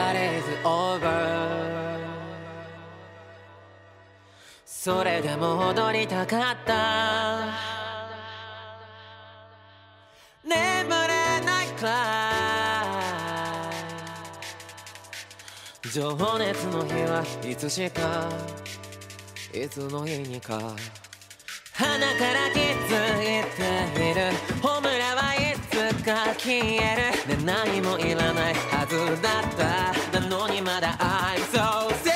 パレーズオーバー。それでも踊りたかった。眠れないくらい情熱の日はいつしか。いつの日にか。鼻から気づいている。ホムラはが消える。で何もいらないはずだった。なのにまだ I'm so sick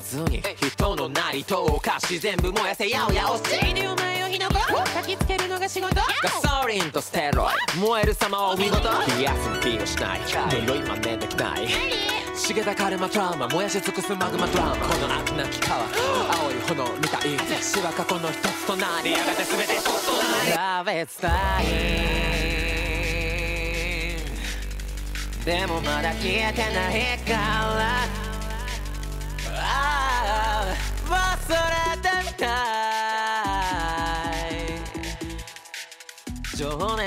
せずに。人のなりとお菓子全部燃やせやおやおしいでお前を火の粉焚きつけるのが仕事。ガソリンとステロイ燃える様はお見事。気休む気をしない。呪い真似できない。茂たカルマトラウマ燃やし尽くすマグマドラマ。この悪なき川。青い炎みたい。死は過去の一つとなり。やがて全て一つとなり。Love is dying でもまだ消えてないから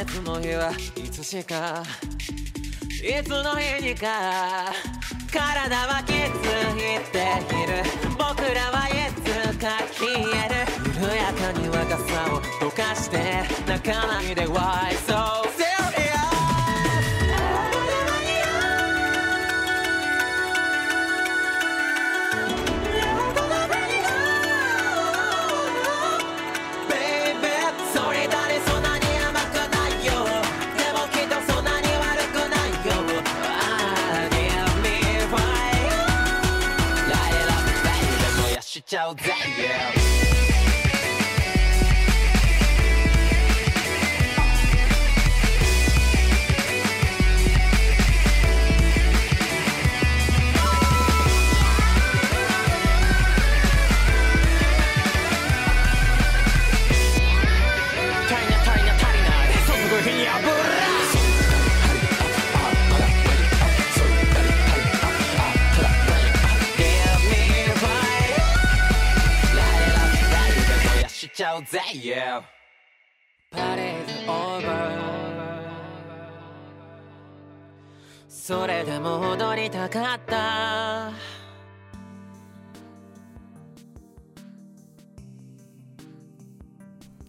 いつの日はいつしかいつの日にか体は気づいている。僕らはいつか消える。緩やかに若さを溶かして泣かないで Why so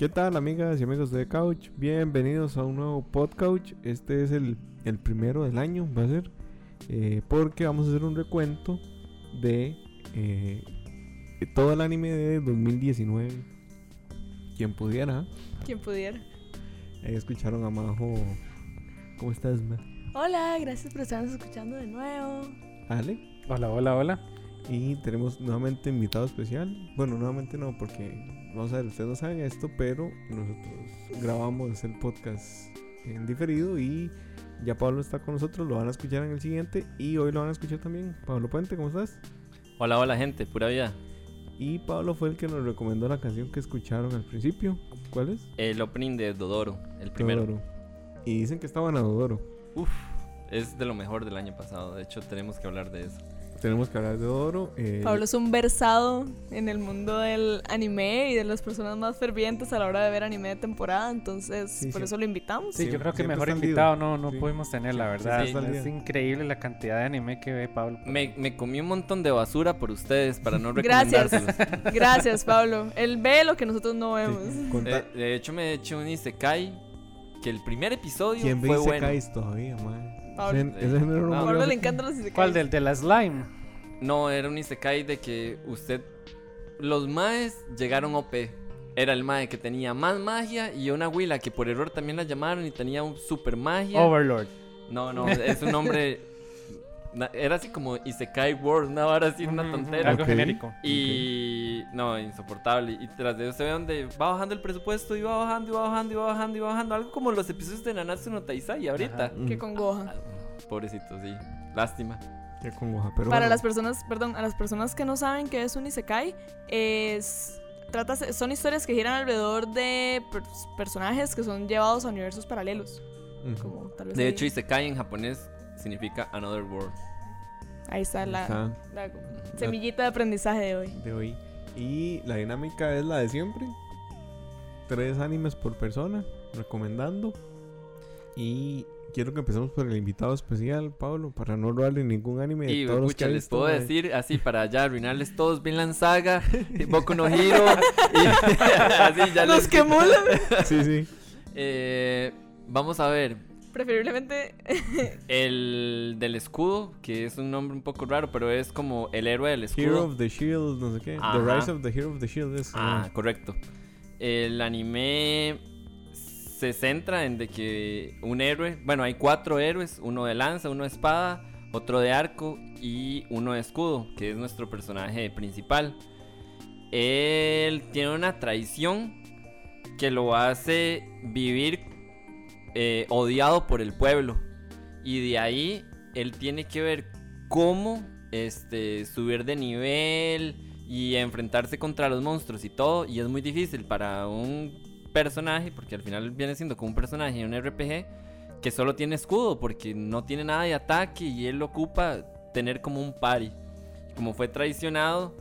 ¿Qué tal amigas y amigos de Couch? Bienvenidos a un nuevo podcast. Este es el, el primero del año, va a ser. eh, porque vamos a hacer un recuento de eh, todo el anime de 2019. Quien pudiera. Quien pudiera. Ahí escucharon a Majo. ¿Cómo estás, Ma? Hola, gracias por estarnos escuchando de nuevo. Ale. Hola, hola, hola. Y tenemos nuevamente invitado especial. Bueno, nuevamente no, porque vamos a ver, ustedes no saben esto, pero nosotros grabamos el podcast en diferido y ya Pablo está con nosotros, lo van a escuchar en el siguiente y hoy lo van a escuchar también. Pablo Puente, ¿cómo estás? Hola, hola gente, pura vida. Y Pablo fue el que nos recomendó la canción que escucharon al principio. ¿Cuál es? El opening de Dodoro, el primero. Dodoro. Y dicen que estaban a Dodoro. Uf, es de lo mejor del año pasado. De hecho, tenemos que hablar de eso. Tenemos que hablar de Dodoro. eh, Pablo es un versado en el mundo del anime y de las personas más fervientes a la hora de ver anime de temporada, entonces Sí, por sí. eso lo invitamos. Sí, Sí, yo creo que mejor invitado no, no Sí. pudimos tener, la verdad. es increíble la cantidad de anime que ve Pablo. Me, me comí un montón de basura por ustedes para no Gracias. Gracias, Pablo. Él ve lo que nosotros no sí, vemos. conta- Eh, de hecho, me eché un Isekai que el primer episodio ¿Quién ve fue bueno. Isekais todavía, man? Pablo. Ese- ese género no No, A murió Pablo le hace- encantan los isekais. ¿Cuál? Del de la slime. No, era un Isekai de que usted. Los maes llegaron OP. Era el mae que tenía más magia y una huila que por error también la llamaron y tenía un super magia. Overlord. No, no, es un nombre. Era así como Isekai World, una hora así, una tontera. Algo Ok. genérico. Y no, insoportable. Y tras de eso se ve donde va bajando el presupuesto y va bajando y va bajando y va bajando y va bajando. Algo como los episodios de Nanatsu no Taizai ahorita. Ajá. Que Mm, congoja. Pobrecito, sí. Lástima. qué congoja, pero Para bueno. las personas, perdón, a las personas que no saben qué es un isekai, es trata, son historias que giran alrededor de per- personajes que son llevados a universos paralelos, Ujú. como tal vez De ahí- hecho, Isekai en japonés significa Another World. ahí está la, semillita de aprendizaje de hoy. de hoy. Y la dinámica es la de siempre. Tres animes por persona, recomendando. Y quiero que empecemos por el invitado especial, Pablo, para no robarle ningún anime de Y todos los que escucha, ha les puedo decir así para ya arruinarles todos Vinland Saga, Boku no Hero. y así ya Nos les quemó la- Sí, sí. Eh, vamos a ver. Preferiblemente El del escudo, que es un nombre un poco raro, pero es como el héroe del escudo. Hero of the Shield, no sé qué. The. Rise of the Hero of the Shield es. Ah, ah, correcto. El anime se centra en de que un héroe, bueno, hay cuatro héroes, uno de lanza, uno de espada, otro de arco y uno de escudo, que es nuestro personaje principal. Él tiene una traición que lo hace vivir eh, odiado por el pueblo. Y de ahí él tiene que ver cómo este, subir de nivel y enfrentarse contra los monstruos y todo. Y es muy difícil para un personaje, porque al final viene siendo como un personaje en un RPG que solo tiene escudo, porque no tiene nada de ataque y él ocupa tener como un pari. Como fue traicionado,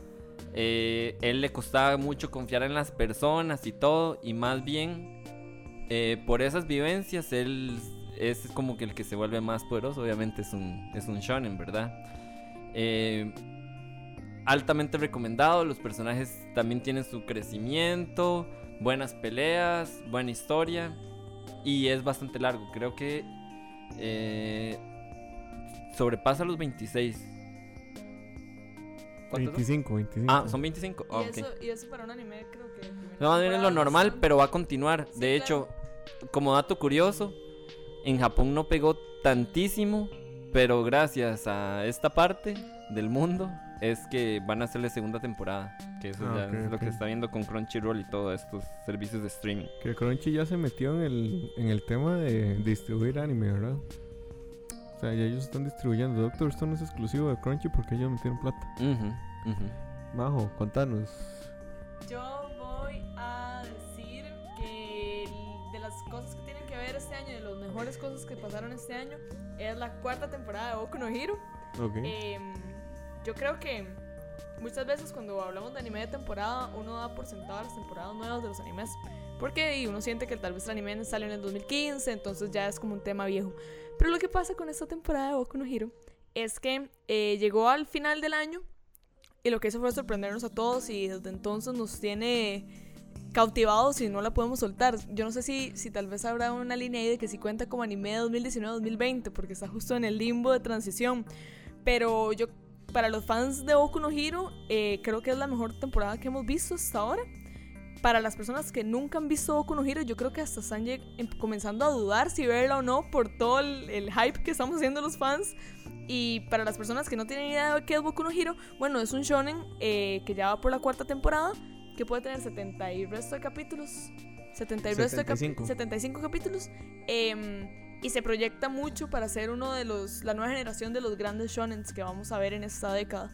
eh, él le costaba mucho confiar en las personas y todo, y más bien eh, por esas vivencias él es como que el que se vuelve más poderoso, obviamente es un, es un shonen, ¿verdad? Eh, altamente recomendado, los personajes también tienen su crecimiento, buenas peleas, buena historia, y es bastante largo, creo que eh, sobrepasa los 26. ¿Cuántos son? 25, 25. Ah, son 25. Ah, y, ok. eso, y eso para un anime creo No, más bien es lo normal, pero va a continuar. Sí, de hecho, como dato curioso, en Japón no pegó tantísimo, pero gracias a esta parte del mundo es que van a hacerle segunda temporada. Que eso Ah, ya es lo que está viendo con Crunchyroll y todos estos servicios de streaming. Que Crunchy ya se metió en el, en el tema de distribuir anime, ¿verdad? O sea, ya ellos están distribuyendo. Doctor Stone es exclusivo de Crunchy porque ellos metieron plata. Ujú. Majo, contanos. Yo cosas que pasaron este año, es la cuarta temporada de Boku no Hero. Ok. Em, yo creo que muchas veces cuando hablamos de anime de temporada, uno da por sentado las temporadas nuevas de los animes. Porque uno siente que tal vez el anime salió en el 2015, entonces ya es como un tema viejo. Pero lo que pasa con esta temporada de Boku no Hero es que eh, llegó al final del año y lo que hizo fue sorprendernos a todos y desde entonces nos tiene cautivados y no la podemos soltar. Yo no sé si, si tal vez habrá una línea ahí de que si cuenta como anime de 2019-2020 porque está justo en el limbo de transición. Pero yo, para los fans de Boku no Hero, eh, creo que es la mejor temporada que hemos visto hasta ahora. Para las personas que nunca han visto Boku no Hero, yo creo que hasta están em- comenzando a dudar si verla o no por todo el, el hype que estamos haciendo los fans. Y para las personas que no tienen idea de qué es Boku no Hero, bueno, es un shonen eh, que ya va por la cuarta temporada, que puede tener 70 y resto de capítulos. 70 y resto de capi- 75. 75 capítulos. em, y se proyecta mucho para ser uno de los, la nueva generación de los grandes shonens que vamos a ver en esta década.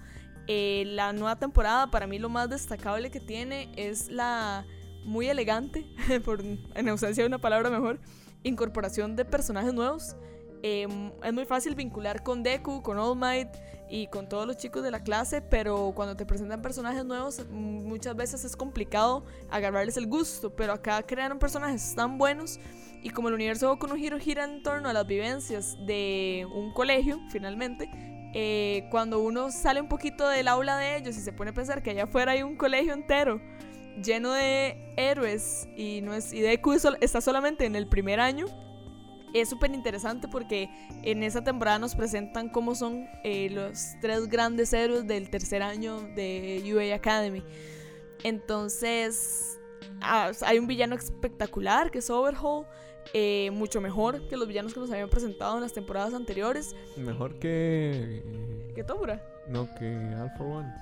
Eh, la nueva temporada, para mí lo más destacable que tiene es la muy elegante, por, en ausencia de una palabra mejor, incorporación de personajes nuevos. Em, es muy fácil vincular con Deku, con All Might y con todos los chicos de la clase, pero cuando te presentan personajes nuevos, mm, muchas veces es complicado agarrarles el gusto. Pero acá crearon personajes tan buenos y como el universo Boku no Hero gira en torno a las vivencias de un colegio, finalmente, eh, cuando uno sale un poquito del aula de ellos y se pone a pensar que allá afuera hay un colegio entero lleno de héroes y no es y Deku está solamente en el primer año es súper interesante porque en esa temporada nos presentan cómo son eh, los tres grandes héroes del tercer año de UA Academy. Entonces, ah, hay un villano espectacular que es Overhaul, eh, mucho mejor que los villanos que nos habían presentado en las temporadas anteriores. Mejor que. eh, ¿Qué Tobura? no, que All for One.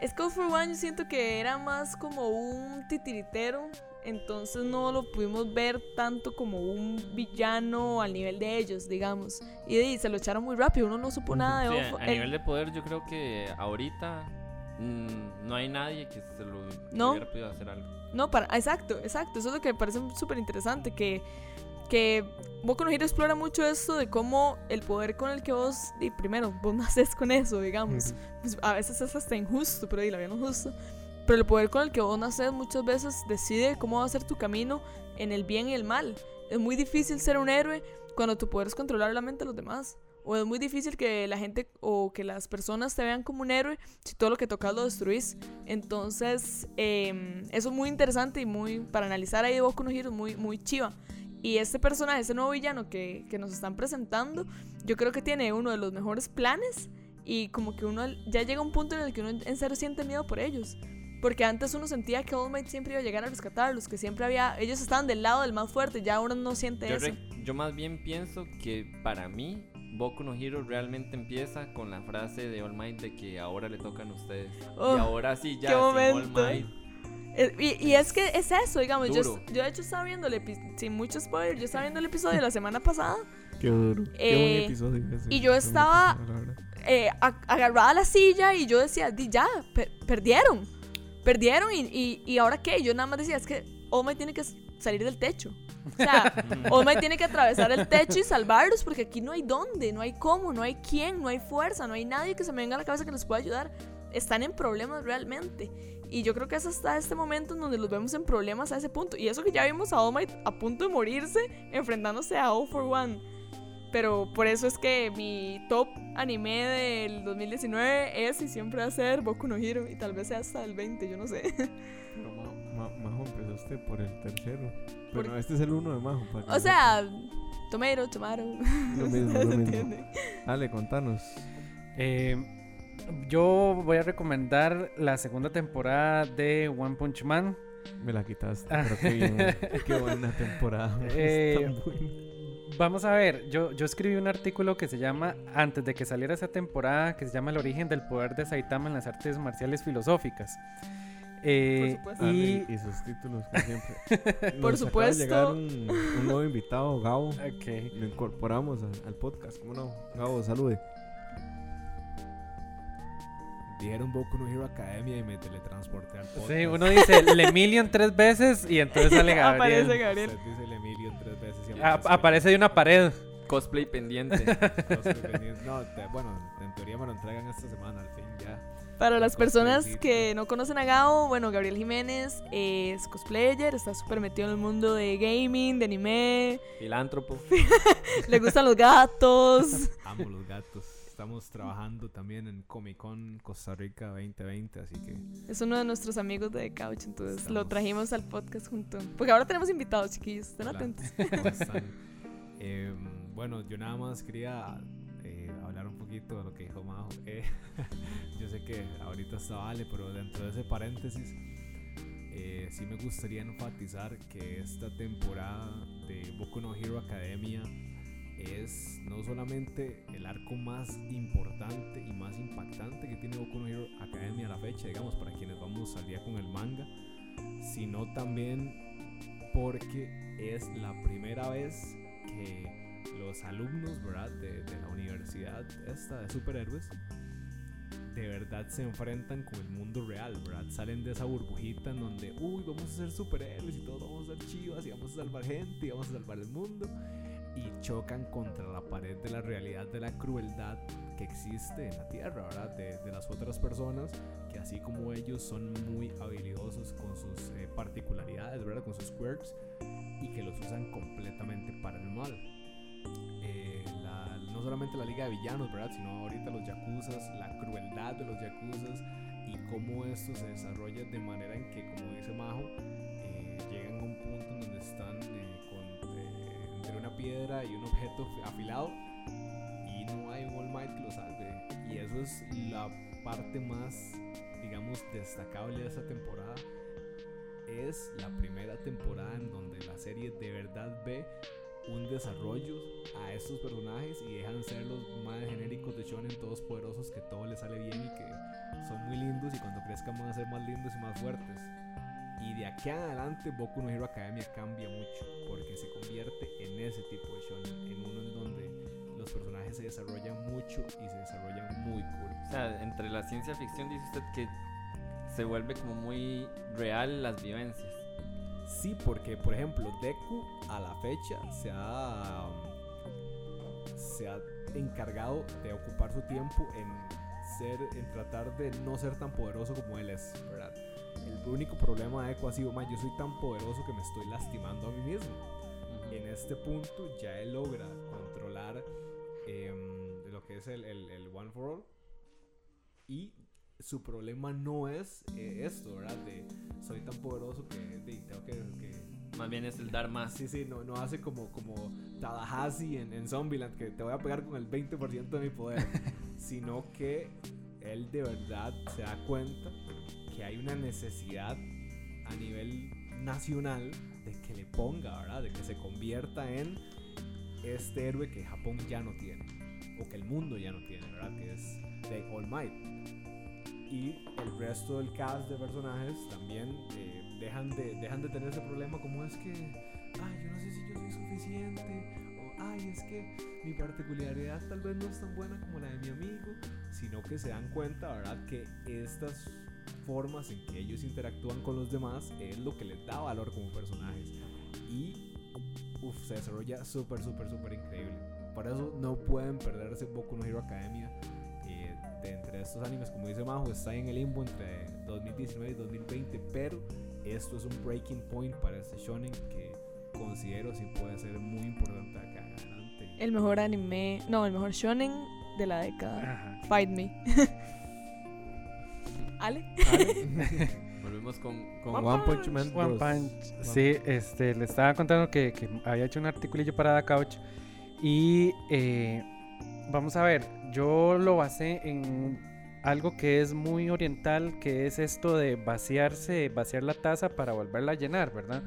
Es que All for One yo siento que era más como un titiritero, entonces no lo pudimos ver tanto como un villano al nivel de ellos, digamos. Y, y se lo echaron muy rápido, uno no supo nada de Sí, a el- nivel de poder, yo creo que ahorita mm, no hay nadie que se lo No. hubiera podido hacer algo. No, para, exacto, exacto. Eso es lo que me parece súper interesante. Que, que Boku no Hero explora mucho esto de cómo el poder con el que vos, y primero, vos naces con eso, digamos. Pues, a veces es hasta injusto, pero y la vida no es justo. Pero el poder con el que vos naces muchas veces decide cómo va a ser tu camino en el bien y el mal. Es muy difícil ser un héroe cuando tu poder controlar la mente de los demás. O es muy difícil que la gente o que las personas te vean como un héroe si todo lo que tocas lo destruís. Entonces, eh, eso es muy interesante y muy para analizar ahí de Boku no Hero, muy, muy chiva. Y este personaje, este nuevo villano que, que nos están presentando, yo creo que tiene uno de los mejores planes y como que uno ya llega a un punto en el que uno en serio siente miedo por ellos. Porque antes uno sentía que All Might siempre iba a llegar a rescatarlos, que siempre había, ellos estaban del lado del más fuerte, ya uno no siente Yo, eso. re- yo más bien pienso que para mí, Boku no Hero realmente empieza con la frase de All Might de que ahora le tocan a ustedes. Oh, y ahora sí, ya, qué sin momento. All Might. Eh, Y, y es que es eso, digamos, yo, yo de hecho estaba viendo el episodio, sin mucho spoiler, yo estaba viendo el episodio de la semana pasada Qué duro. Qué Eh, buen episodio ese. y yo Qué estaba- eh, agarrada a la silla y yo decía, di ya, per- perdieron. Perdieron y, y, y ahora qué? Yo nada más decía, es que Might tiene que salir del techo. O sea, tiene que atravesar el techo y salvarlos porque aquí no hay dónde, no hay cómo, no hay quién, no hay fuerza, no hay nadie que se me venga a la cabeza que les pueda ayudar. Están en problemas realmente. Y yo creo que es hasta este momento en donde los vemos en problemas a ese punto. Y eso que ya vimos a Might a punto de morirse enfrentándose a All for One. Pero por eso es que mi top anime del 2019 es y siempre va a ser Boku no Hero. Y tal vez sea hasta el 20, yo no sé. Pero Ma- Ma- Majo empezaste por el tercero. Por- Bueno, este es el uno de Majo. para O lo sea. Lo mismo, ¿Se lo mismo. entiende? sepas. Dale, contanos. Eh, yo voy a recomendar la segunda temporada de One Punch Man. Me la quitaste. Ah. Pero qué bien. qué buena temporada. es tan buena. Vamos a ver, yo, yo escribí un artículo que se llama, antes de que saliera esa temporada, que se llama El origen del poder de Saitama en las artes marciales filosóficas. Eh, supuesto. Ah, y, y sus títulos, como siempre. Por Nos acaba de supuesto. llegar un, un nuevo invitado, Gabo. ok. Lo incorporamos al, al podcast. ¿Cómo no? Gabo, salude. Dijeron Boku no Hero Academia y me teletransporté al podcast. Sí, uno dice Lemillion tres veces y entonces sale Gabriel. Aparece Gabriel. Usted dice el Emilio tres veces y A- aparece- aparece de una pared. Cosplay pendiente. Cosplay pendiente. No, te- bueno, en teoría me lo entregan esta semana, al fin ya. Para las personas que no conocen a Gao, bueno, Gabriel Jiménez es cosplayer, está súper metido en el mundo de gaming, de anime, Filántropo. le gustan los gatos. Amo los gatos. Estamos trabajando también en Comic Con Costa Rica 2020, así que Es uno de nuestros amigos de Couch, entonces lo Estamos- trajimos al podcast junto. Porque ahora tenemos invitados, chiquillos, estén Hola, atentos. ¿cómo están? Em, bueno, yo nada más quería eh, hablar un poquito de lo que dijo Majo. Eh, yo sé que ahorita está Vale, pero dentro de ese paréntesis, eh, sí me gustaría enfatizar que esta temporada de Boku no Hero Academia es no solamente el arco más importante y más impactante que tiene Boku no Hero Academia a la fecha, digamos, para quienes vamos al día con el manga, sino también porque es la primera vez que los alumnos ¿verdad? De, de la universidad esta de superhéroes de verdad se enfrentan con el mundo real, ¿verdad? Salen de esa burbujita en donde, uy, vamos a ser superhéroes y todos vamos a ser chivas y vamos a salvar gente y vamos a salvar el mundo. Y chocan contra la pared de la realidad de la crueldad que existe en la Tierra, ¿verdad? De, de las otras personas que así como ellos son muy habilidosos con sus eh, particularidades, ¿verdad? Con sus quirks y que los usan completamente para el mal. Eh, la- no solamente la liga de villanos, ¿verdad? Sino ahorita los yakuzas, la crueldad de los yakuzas y cómo esto se desarrolla de manera en que, como dice Majo, eh, llegan a un punto en donde están entre una piedra y un objeto fi- afilado y no hay un All Might que lo salve. Y eso es la parte más, digamos, destacable de esta temporada. Es la primera temporada en donde la serie de verdad ve un desarrollo a estos personajes y dejan ser los más genéricos de shonen todos poderosos que todo les sale bien y que son muy lindos y cuando crezcan van a ser más lindos y más fuertes. Y de aquí en adelante Boku no Hero Academia cambia mucho porque se convierte en ese tipo de shonen, en uno en donde los personajes se desarrollan mucho y se desarrollan muy cool. O sea, entre la ciencia ficción dice usted que se vuelve como muy real las vivencias. Sí, porque por ejemplo, Deku a la fecha se ha, se ha encargado de ocupar su tiempo en ser, en tratar de no ser tan poderoso como él es, ¿verdad? El único problema de Deku ha sido, "Ma, yo soy tan poderoso que me estoy lastimando a mí mismo. En este punto ya él logra controlar em, lo que es el, el- el One for All y su problema no es eh, esto, ¿verdad? De soy tan poderoso que, de, tengo que, que- Más bien es el dar más. Sí, sí, no, no hace como, como en, en Zombieland, que te voy a pegar con el 20% de mi poder, sino que él de verdad se da cuenta que hay una necesidad a nivel nacional de que le ponga, ¿verdad? De que se convierta en este héroe que Japón ya no tiene, o que el mundo ya no tiene, ¿verdad? Que es de All Might. Y el resto del cast de personajes también eh, dejan, de, dejan de tener ese problema como es que, ay, yo no sé si yo soy suficiente, o ay, es que mi particularidad tal vez no es tan buena como la de mi amigo, sino que se dan cuenta, ¿verdad? Que estas formas en que ellos interactúan con los demás es lo que les da valor como personajes. Y uf, se desarrolla súper, súper, súper increíble. Por eso no pueden perderse Boku no Hero Academia. eh, de entre estos animes, como dice Majo, está en el limbo entre 2019 y 2020, pero esto es un breaking point para este shonen que considero si puede ser muy importante acá adelante. El mejor anime, no, el mejor shonen de la década. Ajá. Fight Me. Ale. Volvemos con, con One One Punch Man One 2. Punch. Sí, este, le estaba contando que, que había hecho un articulillo para Da Couch. Y eh, vamos a ver, yo lo basé en algo que es muy oriental, que es esto de vaciarse, vaciar la taza para volverla a llenar, ¿verdad?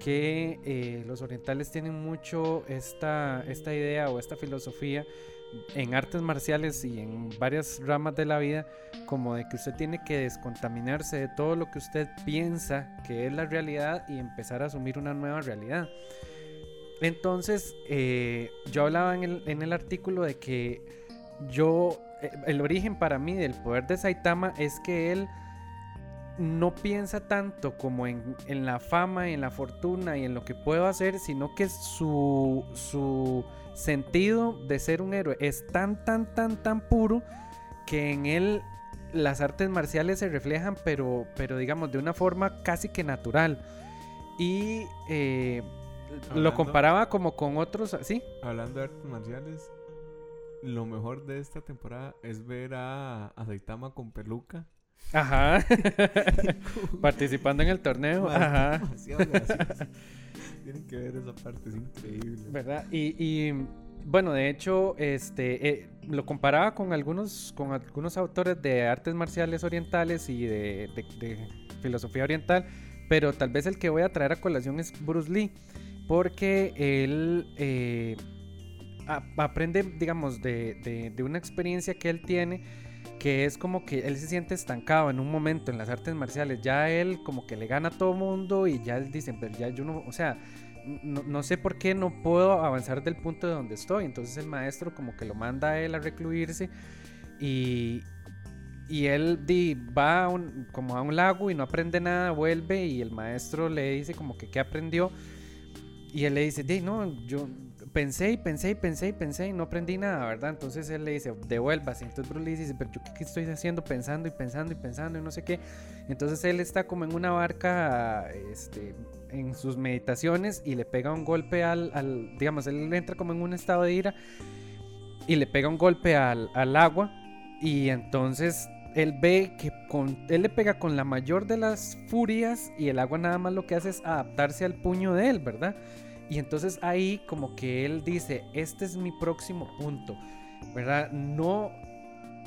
Que eh, los orientales tienen mucho esta, esta idea o esta filosofía en artes marciales y en varias ramas de la vida, como de que usted tiene que descontaminarse de todo lo que usted piensa que es la realidad y empezar a asumir una nueva realidad. Entonces, eh, yo hablaba en el, en el artículo de que yo, eh, el origen para mí del poder de Saitama es que él no piensa tanto como en, en la fama, en la fortuna y en lo que puedo hacer, sino que su, su sentido de ser un héroe es tan, tan, tan, tan puro que en él las artes marciales se reflejan, pero, pero digamos de una forma casi que natural. Y eh, lo comparaba como con otros, ¿sí? Hablando de artes marciales, lo mejor de esta temporada es ver a, a Saitama con peluca. Ajá. Participando en el torneo. Ajá. Tienen que ver esa parte, es increíble. ¿Verdad? Y, y, bueno, de hecho, este eh, lo comparaba con algunos, con algunos autores de artes marciales orientales y de, de- de filosofía oriental, pero tal vez el que voy a traer a colación es Bruce Lee, porque él eh, a- aprende, digamos, de una experiencia que él tiene que es como que él se siente estancado en un momento en las artes marciales. Ya él como que le gana a todo mundo y ya él dice, pero ya yo no, o sea, no, no sé por qué no puedo avanzar del punto de donde estoy. Entonces el maestro como que lo manda a él a recluirse y, y él va a un- como a un lago y no aprende nada, vuelve y el maestro le dice como que qué aprendió. Y él le dice, di, no, yo pensé y pensé y pensé y pensé y no aprendí nada, ¿verdad? Entonces él le dice, devuélvase. Entonces Bruce Lee dice, pero yo qué, qué estoy haciendo pensando y pensando y pensando y no sé qué. Entonces él está como en una barca, este, en sus meditaciones y le pega un golpe al, al- digamos, él entra como en un estado de ira y le pega un golpe al, al agua y entonces él ve que con, él le pega con la mayor de las furias y el agua nada más lo que hace es adaptarse al puño de él, ¿verdad? Y entonces ahí como que él dice, este es mi próximo punto, ¿verdad? No,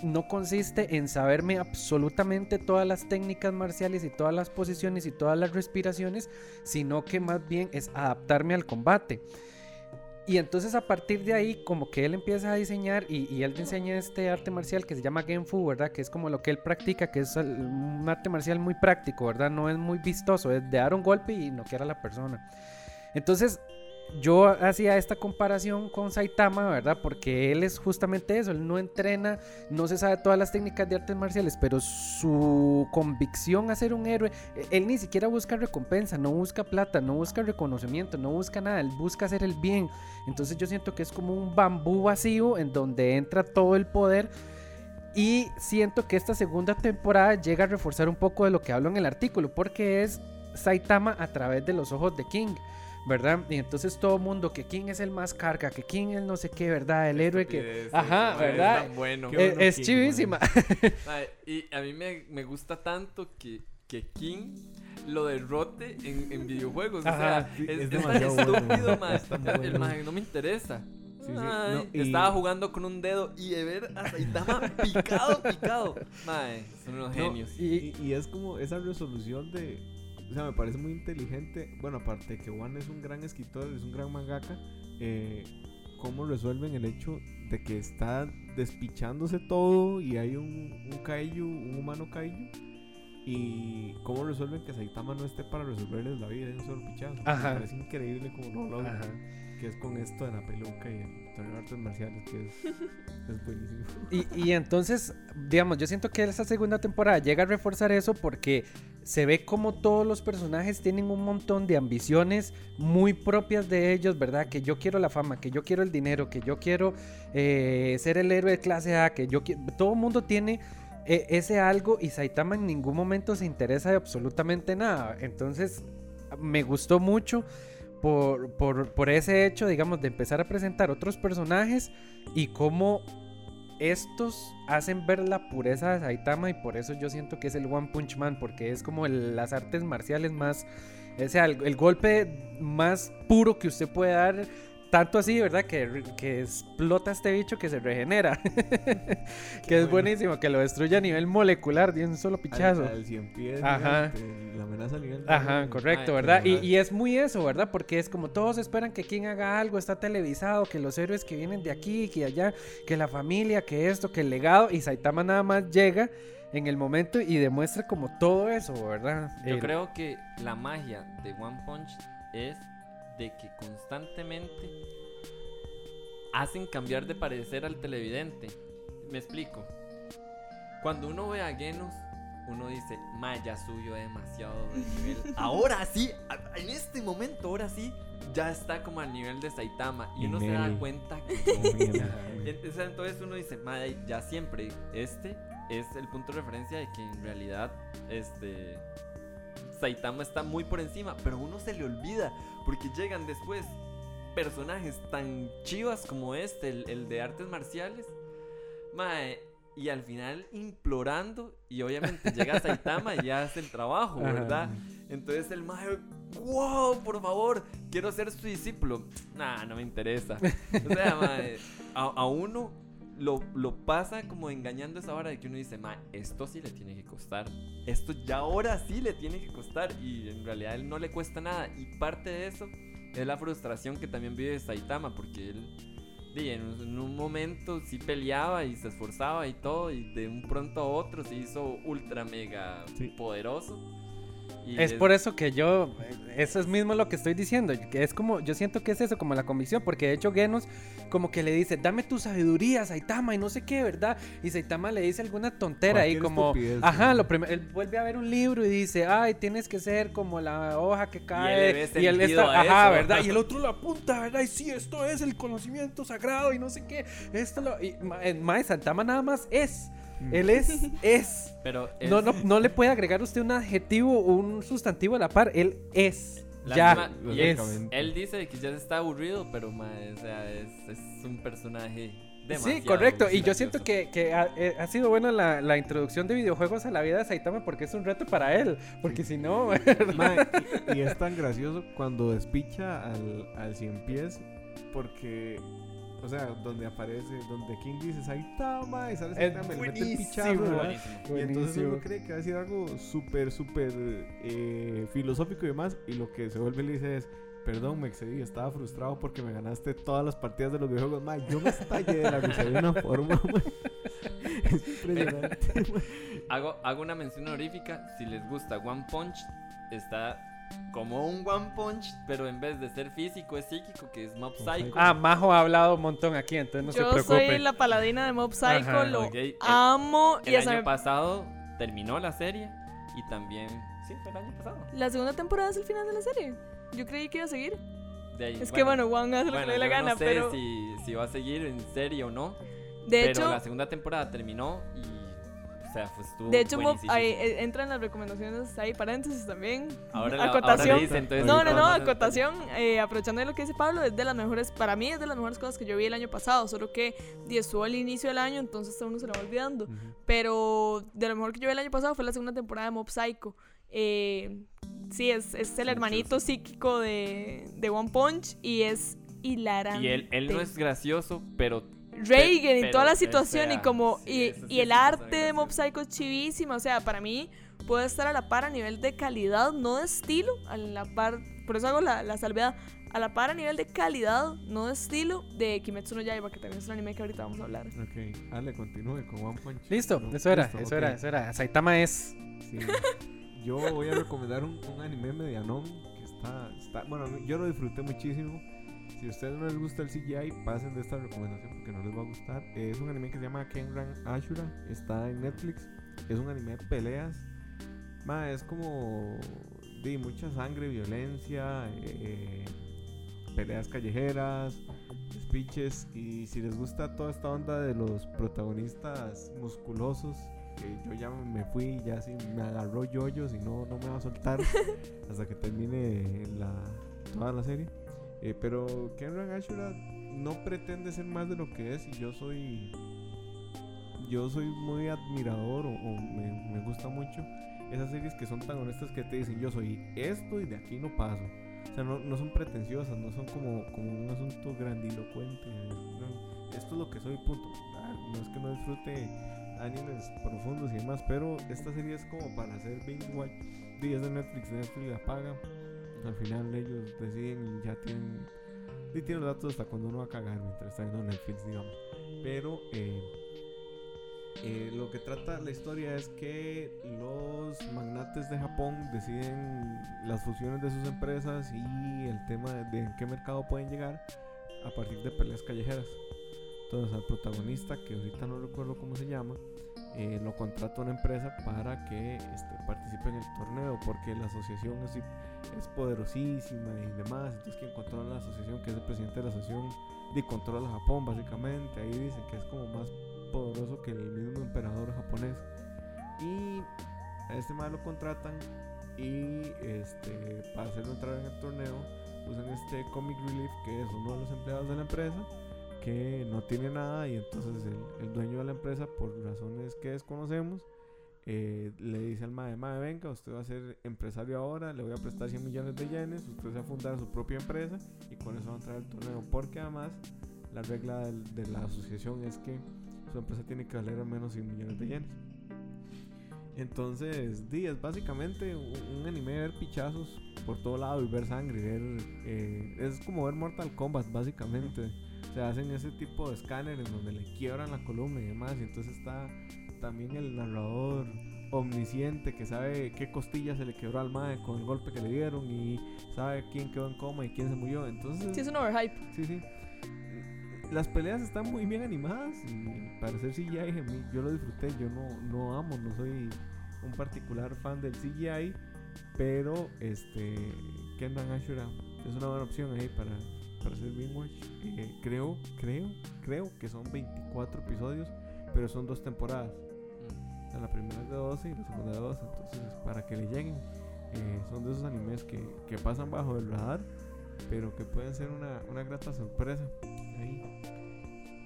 no consiste en saberme absolutamente todas las técnicas marciales y todas las posiciones y todas las respiraciones, sino que más bien es adaptarme al combate. Y entonces a partir de ahí, como que él empieza a diseñar y, y él enseña este arte marcial que se llama Genfu, ¿verdad? Que es como lo que él practica, que es un arte marcial muy práctico, ¿verdad? No es muy vistoso, es de dar un golpe y noquear a la persona. Entonces, yo hacía esta comparación con Saitama, ¿verdad? Porque él es justamente eso, él no entrena, no se sabe todas las técnicas de artes marciales, pero su convicción a ser un héroe, eh, él ni siquiera busca recompensa, no busca plata, no busca reconocimiento, no busca nada, él busca hacer el bien. Entonces yo siento que es como un bambú vacío en donde entra todo el poder. Y siento que esta segunda temporada llega a reforzar un poco de lo que hablo en el artículo, porque es Saitama a través de los ojos de King. ¿Verdad? Y entonces todo el mundo, que quién es el más carga, que quién es no sé qué, ¿verdad? El héroe que... Ajá, ¿verdad? Es tan bueno. Eh, bueno es King, chivísima. Mae, y a mí me, me gusta tanto que, que King lo derrote en, en videojuegos. Ajá, o sea, sí, es, es es tan demasiado bueno, estúpido, está muy El bueno. mae no me interesa. Sí, sí, Ay, no, y- Estaba jugando con un dedo y de ver a Saitama picado, picado. Mae, son unos No, genios. y, y es como esa resolución de. O sea, me parece muy inteligente. Bueno, aparte de que Juan es un gran escritor, es un gran mangaka. Eh, cómo resuelven el hecho de que está despichándose todo y hay un, un kaiju, un humano kaiju. Y cómo resuelven que Saitama no esté para resolverles la vida de un solo pichazo. Ajá. Me parece increíble como lo logran. Que es con esto de la peluca y el torneo de artes marciales, que es, es buenísimo. Y, y entonces, digamos, yo siento que esta segunda temporada llega a reforzar eso porque se ve como todos los personajes tienen un montón de ambiciones muy propias de ellos, ¿verdad? Que yo quiero la fama, que yo quiero el dinero, que yo quiero eh, ser el héroe de clase A, que yo quiero... Todo el mundo tiene eh, ese algo y Saitama en ningún momento se interesa de absolutamente nada. Entonces, me gustó mucho por, por, por ese hecho, digamos, de empezar a presentar otros personajes y cómo estos hacen ver la pureza de Saitama y por eso yo siento que es el One Punch Man, porque es como el- las artes marciales más, o sea, el, el golpe más puro que usted puede dar. Tanto así, ¿verdad? Que, que explota este bicho que se regenera. que es bueno. buenísimo, que lo destruye a nivel molecular de un solo pichazo. Al, al cien pies, Ajá. la amenaza a nivel. Ajá, de- correcto, Ay, ¿verdad? Y, y es muy eso, ¿verdad? Porque es como todos esperan que quien haga algo, está televisado, que los héroes que vienen de aquí, que allá, que la familia, que esto, que el legado, y Saitama nada más llega en el momento y demuestra como todo eso, ¿verdad? Yo El- creo que la magia de One Punch es de que constantemente hacen cambiar de parecer al televidente. Me explico. Cuando uno ve a Genos, uno dice, Maya subió demasiado de nivel. Ahora sí, en este momento, ahora sí, ya está como al nivel de Saitama. Y, Y uno se da cuenta que Entonces uno dice, "Mae, ya siempre, este es el punto de referencia de que en realidad, este, Saitama está muy por encima, pero uno se le olvida, porque llegan después personajes tan chivas como este, el, el de artes marciales, Mae, y al final implorando, y obviamente llega Saitama y ya hace el trabajo. ¿verdad? Entonces el mae, wow, por favor, quiero ser su discípulo. Nah, no me interesa. O sea, mae, a, a uno lo, lo pasa como engañando esa hora de que uno dice, mae, esto sí le tiene que costar. Esto ya ahora sí le tiene que costar. Y en realidad a él no le cuesta nada. Y parte de eso es la frustración que también vive Saitama, porque él. di, en, un- en un momento sí peleaba y se esforzaba y todo, y de un pronto a otro se hizo ultra mega Sí. poderoso. Y Es por eso que yo, eso es mismo lo que estoy diciendo, que es como, yo siento que es eso, como la convicción, porque de hecho Genos como que le dice, dame tu sabiduría, Saitama, y no sé qué, ¿verdad? Y Saitama le dice alguna tontera ahí como, ajá, lo primero, él vuelve a ver un libro y dice, ay, tienes que ser como la hoja que cae, y él está, a ajá, eso. ¿verdad? Y el otro lo apunta, ¿verdad? Y sí, esto es el conocimiento sagrado y no sé qué, esto lo, y ma- eh, Saitama nada más es. Él es, es. Pero es, No, no, no le puede agregar usted un adjetivo o un sustantivo a la par. Él es. Ya. Lástima, y él, Básicamente. él dice que ya está aburrido, pero mae, o sea, es, es un personaje demasiado Sí, correcto. Y yo siento que, que ha, eh, ha sido buena la, la introducción de videojuegos a la vida de Saitama porque es un reto para él. Porque si no, Mae, y, y es tan gracioso cuando despicha al, al cien pies porque, o sea, donde aparece, donde King dice Saitama y sale Es Saitama y le mete el buenísimo, pichazo. Y entonces uno cree que va a decir algo súper, súper eh, filosófico y demás. Y lo que se vuelve le dice es: Perdón, me excedí, estaba frustrado porque me ganaste todas las partidas de los videojuegos. Ma, yo me estallé de la risa de una forma. ma. Es impresionante. ma. Hago, hago una mención honorífica. Si les gusta One Punch, está como un One Punch, pero en vez de ser físico es psíquico, que es Mob Psycho. ah, Majo ha hablado un montón aquí, entonces no Yo se preocupe. soy la paladina de Mob Psycho, Ajá, lo ok. El- amo. y El año me- pasado terminó la serie y también... Sí, fue el año pasado. la segunda temporada es el final de la serie. Yo creí que iba a seguir. De ahí- Es que bueno, Juan hace lo bueno, que le dé la yo gana, no sé pero si, si va a seguir en serie o no. de pero hecho, la segunda temporada terminó y... O sea, pues estuvo de hecho ahí, eh, entran las recomendaciones ahí paréntesis también. Ahora, la- acotación. ahora dice, entonces, No, no, no, acotación, eh, aprovechando de lo que dice Pablo, es de las mejores, para mí es de las mejores cosas que yo vi el año pasado, solo que estuvo al inicio del año, entonces a uno se lo va olvidando. Pero de lo mejor que yo vi el año pasado fue la segunda temporada de Mob Psycho. Eh, sí, es, es el hermanito psíquico de, de One Punch y es hilarante. Y él, él no es gracioso, pero Reagan y toda la situación y como sí, y, y el arte de Mob. Psycho es chivísima, o sea, para mí puede estar a la par a nivel de calidad, no de estilo, a la par, por eso hago la, la salvedad, a la par a nivel de calidad, no de estilo, de Kimetsu no Yaiba, que también es un anime que ahorita vamos a hablar. Ok, Ale, continúe con One Punch. Listo, No, eso era, listo, eso ok. era, eso era. Saitama es. Sí. Yo voy a recomendar un, un anime medianón que está, está. Bueno, yo lo disfruté muchísimo. Si a ustedes no les gusta el CGI, pasen de esta recomendación porque no les va a gustar. Es un anime que se llama Kenran Ashura. Está en Netflix. Es un anime de peleas. Ma, es como. De mucha sangre, violencia, eh, peleas callejeras, speeches. Y si les gusta toda esta onda de los protagonistas musculosos, que yo ya me fui, ya si me agarró yoyos y no, no me va a soltar hasta que termine la, toda la serie. Eh, pero Kenran Ashura no pretende ser más de lo que es y yo soy yo soy muy admirador o, me, gusta mucho esas series que son tan honestas que te dicen yo soy esto y de aquí no paso. O sea, no, no son pretenciosas, no son como, como un asunto grandilocuente. esto es lo que soy, punto. Ah, No es que no disfrute animes profundos y demás, pero esta serie es como para hacer binge watch. Es de Netflix, Netflix la paga. Al final ellos deciden y ya tienen, y tienen los datos hasta cuando uno va a cagar mientras está viendo Netflix, digamos. Pero eh, eh, lo que trata la historia es que los magnates de Japón deciden las fusiones de sus empresas y el tema de, en qué mercado pueden llegar a partir de peleas callejeras. Entonces al protagonista, que ahorita no recuerdo cómo se llama, eh, lo contrata una empresa para que este, participe en el torneo porque la asociación es, poderosísima y demás. Entonces quien controla la asociación, que es el presidente de la asociación, y controla Japón básicamente. Ahí dicen que es como más poderoso que el mismo emperador japonés. Y a este mal lo contratan y este para hacerlo entrar en el torneo usan este Comic Relief que es uno de los empleados de la empresa que no tiene nada y entonces el, el dueño de la empresa por razones que desconocemos eh, le dice al mae, mae venga usted va a ser empresario ahora le voy a prestar 100 millones de yenes usted se va a fundar su propia empresa y con eso va a entrar al torneo porque además la regla de la asociación es que su empresa tiene que valer al menos 100 millones de yenes. Entonces, di, básicamente un, anime de ver pichazos por todo lado y ver sangre. Ver, eh, es como ver Mortal Kombat, básicamente. Se hacen ese tipo de escáner en donde le quiebran la columna y demás. Y entonces está también el narrador omnisciente que sabe qué costilla se le quebró al mae con el golpe que le dieron y sabe quién quedó en coma y quién se murió. Entonces, Sí, es un overhype. Sí, sí. Las peleas están muy bien animadas y para ser CGI yo lo disfruté. Yo no, no amo, no soy un particular fan del CGI, pero este Kendan Ashura es una buena opción ahí para, para hacer Binge. Eh, creo, creo, creo que son 24 episodios, pero son dos temporadas. La primera 12 y la segunda de 12, entonces para que le lleguen. eh, son de esos animes que, que pasan bajo el radar, pero que pueden ser una, una grata sorpresa.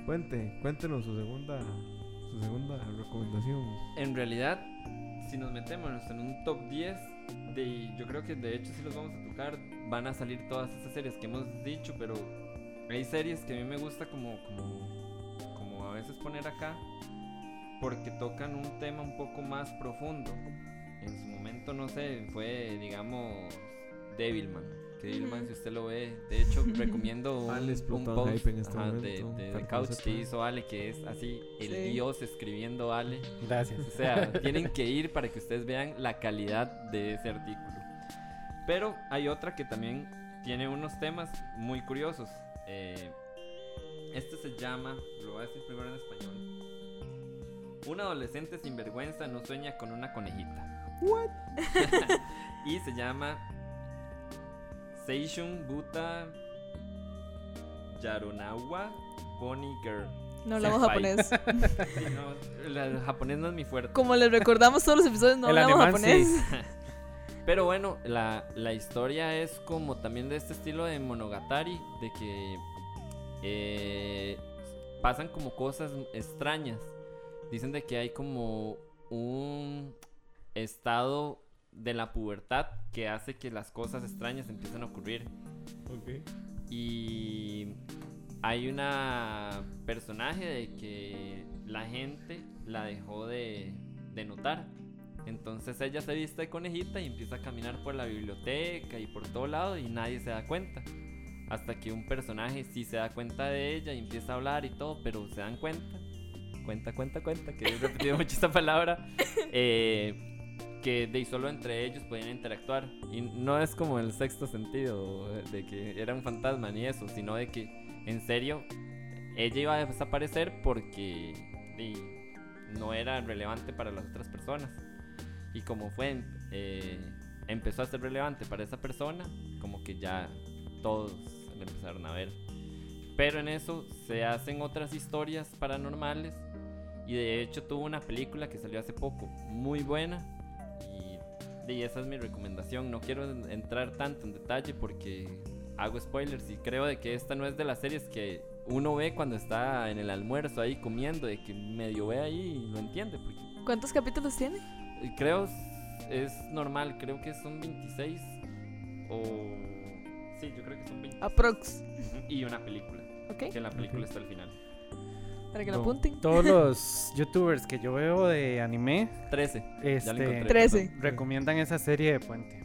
Cuente, cuéntenos su segunda, su segunda recomendación. En realidad, si nos metemos en un top 10, de, yo creo que de hecho si los vamos a tocar, van a salir todas esas series que hemos dicho, pero hay series que a mí me gusta como, como, como a veces poner acá, porque tocan un tema un poco más profundo. En su momento, no sé, fue, digamos, Devilman. Que Devilman, si usted lo ve, de hecho, recomiendo un, Ale un post hype en este ajá, de, momento, de, de Couch que hizo Ale, que es así, el Sí. dios escribiendo Ale. Gracias. O sea, tienen que ir para que ustedes vean la calidad de ese artículo. Pero hay otra que también tiene unos temas muy curiosos. Eh, este se llama, lo voy a decir primero en español. Un adolescente sin vergüenza no sueña con una conejita. What? y se llama Seishun Buta Yarunawa Bonnie Girl. No hablamos japonés. Sí, no, el japonés no es mi fuerte. Como les recordamos todos los episodios, no El hablamos alemán, japonés. sí. Pero bueno, la, la historia es como también de este estilo de Monogatari, de que eh, pasan como cosas extrañas. Dicen de que hay como un estado de la pubertad que hace que las cosas extrañas empiecen a ocurrir. Ok. Y hay una personaje de que la gente la dejó de, de notar. Entonces ella se viste de conejita y empieza a caminar por la biblioteca y por todo lado y nadie se da cuenta. Hasta que un personaje sí se da cuenta de ella y empieza a hablar y todo, pero se dan cuenta. Cuenta, cuenta, cuenta, que he repetido mucho esta palabra. eh, que de solo entre ellos podían interactuar. Y no es como el sexto sentido de que era un fantasma ni eso, sino de que en serio ella iba a desaparecer porque di, no era relevante para las otras personas. Y como fue, eh, empezó a ser relevante para esa persona, como que ya todos la empezaron a ver. Pero en eso se hacen otras historias paranormales. Y de hecho tuvo una película que salió hace poco, muy buena. Y, y esa es mi recomendación. No quiero en- entrar tanto en detalle porque hago spoilers y creo de que esta no es de las series que uno ve cuando está en el almuerzo ahí comiendo, de que medio ve ahí y lo entiende. Porque ¿Cuántos capítulos tiene? creo es normal, creo que son 26 o... Sí, yo creo que son 26. Aprox. Y una película, ¿Ok? que la película Ok. está al final. Para que lo No, apunten. Todos los youtubers que yo veo de anime 13. Ya lo este, recomiendan esa serie de Puente.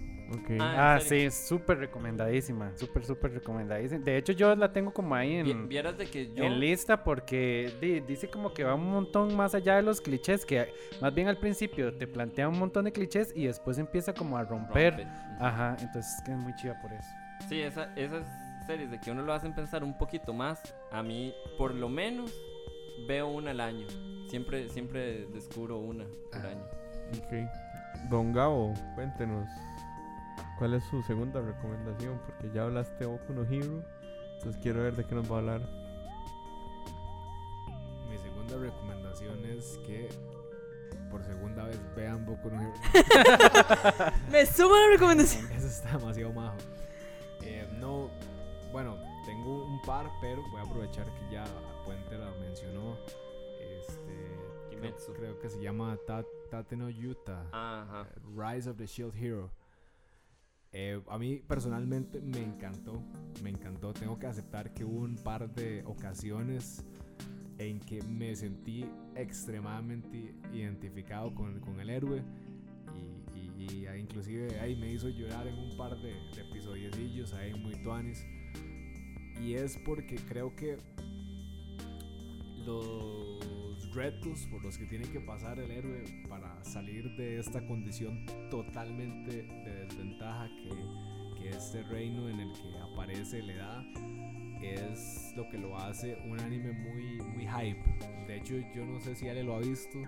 Ah, Ah, ¿en sí, súper recomendadísima. Súper, súper recomendadísima. De hecho, yo la tengo como ahí en, Vieras de que yo... en lista porque di- dice como que va un montón más allá de los clichés. Que más bien al principio te plantea un montón de clichés y después empieza como a romper. rompe. Ajá, entonces es que es muy chida por eso. Sí, esa- esas series de que uno lo hacen pensar un poquito más, a mí por lo menos veo una al año. Siempre, siempre descubro una por año. Ok. Don Gabo, cuéntenos. ¿Cuál es su segunda recomendación? Porque ya hablaste de Boku no Hero. Entonces quiero ver de qué nos va a hablar. Mi segunda recomendación es que por segunda vez vean Boku no Hero. Me sumo a la recomendación. Eso está demasiado majo. Eh, no, bueno, tengo un par, pero voy a aprovechar que ya Puente la mencionó. Este, creo, creo que se llama Ta- Tate no Yuta. Ajá. Rise of the Shield Hero. Eh, a mí personalmente me encantó, me encantó. Tengo que aceptar que hubo un par de ocasiones en que me sentí extremadamente identificado con, con el héroe y, y- y, ah, inclusive ahí me hizo llorar en un par de, de episodiecillos ahí muy tuanis. Y es porque creo que los retos por los que tiene que pasar el héroe para salir de esta condición totalmente de desventaja que, que este reino en el que aparece le da es lo que lo hace un anime muy, muy hype. De hecho, yo no sé si Ale lo ha visto.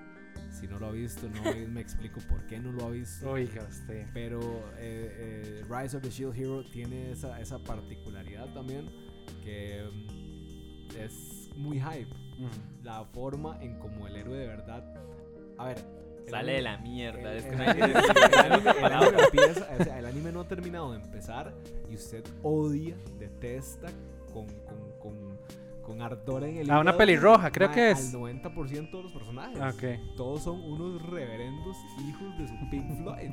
Si no lo ha visto, no me explico por qué no lo ha visto. Oiga, usted. Pero eh, eh, Rise of the Shield Hero tiene esa, esa particularidad también que mm, es muy hype. La forma en como el héroe de verdad. A ver. Sale de anime- la mierda. el, es que anime, decir el esa anime- el palabra. anime empieza, o sea, el anime no ha terminado de empezar y usted odia, detesta con, con, con, con ardor en el Ah, una pelirroja, creo que es. Al 90% de los personajes. Ah, ok. Todos son unos reverendos hijos de su Pink Floyd.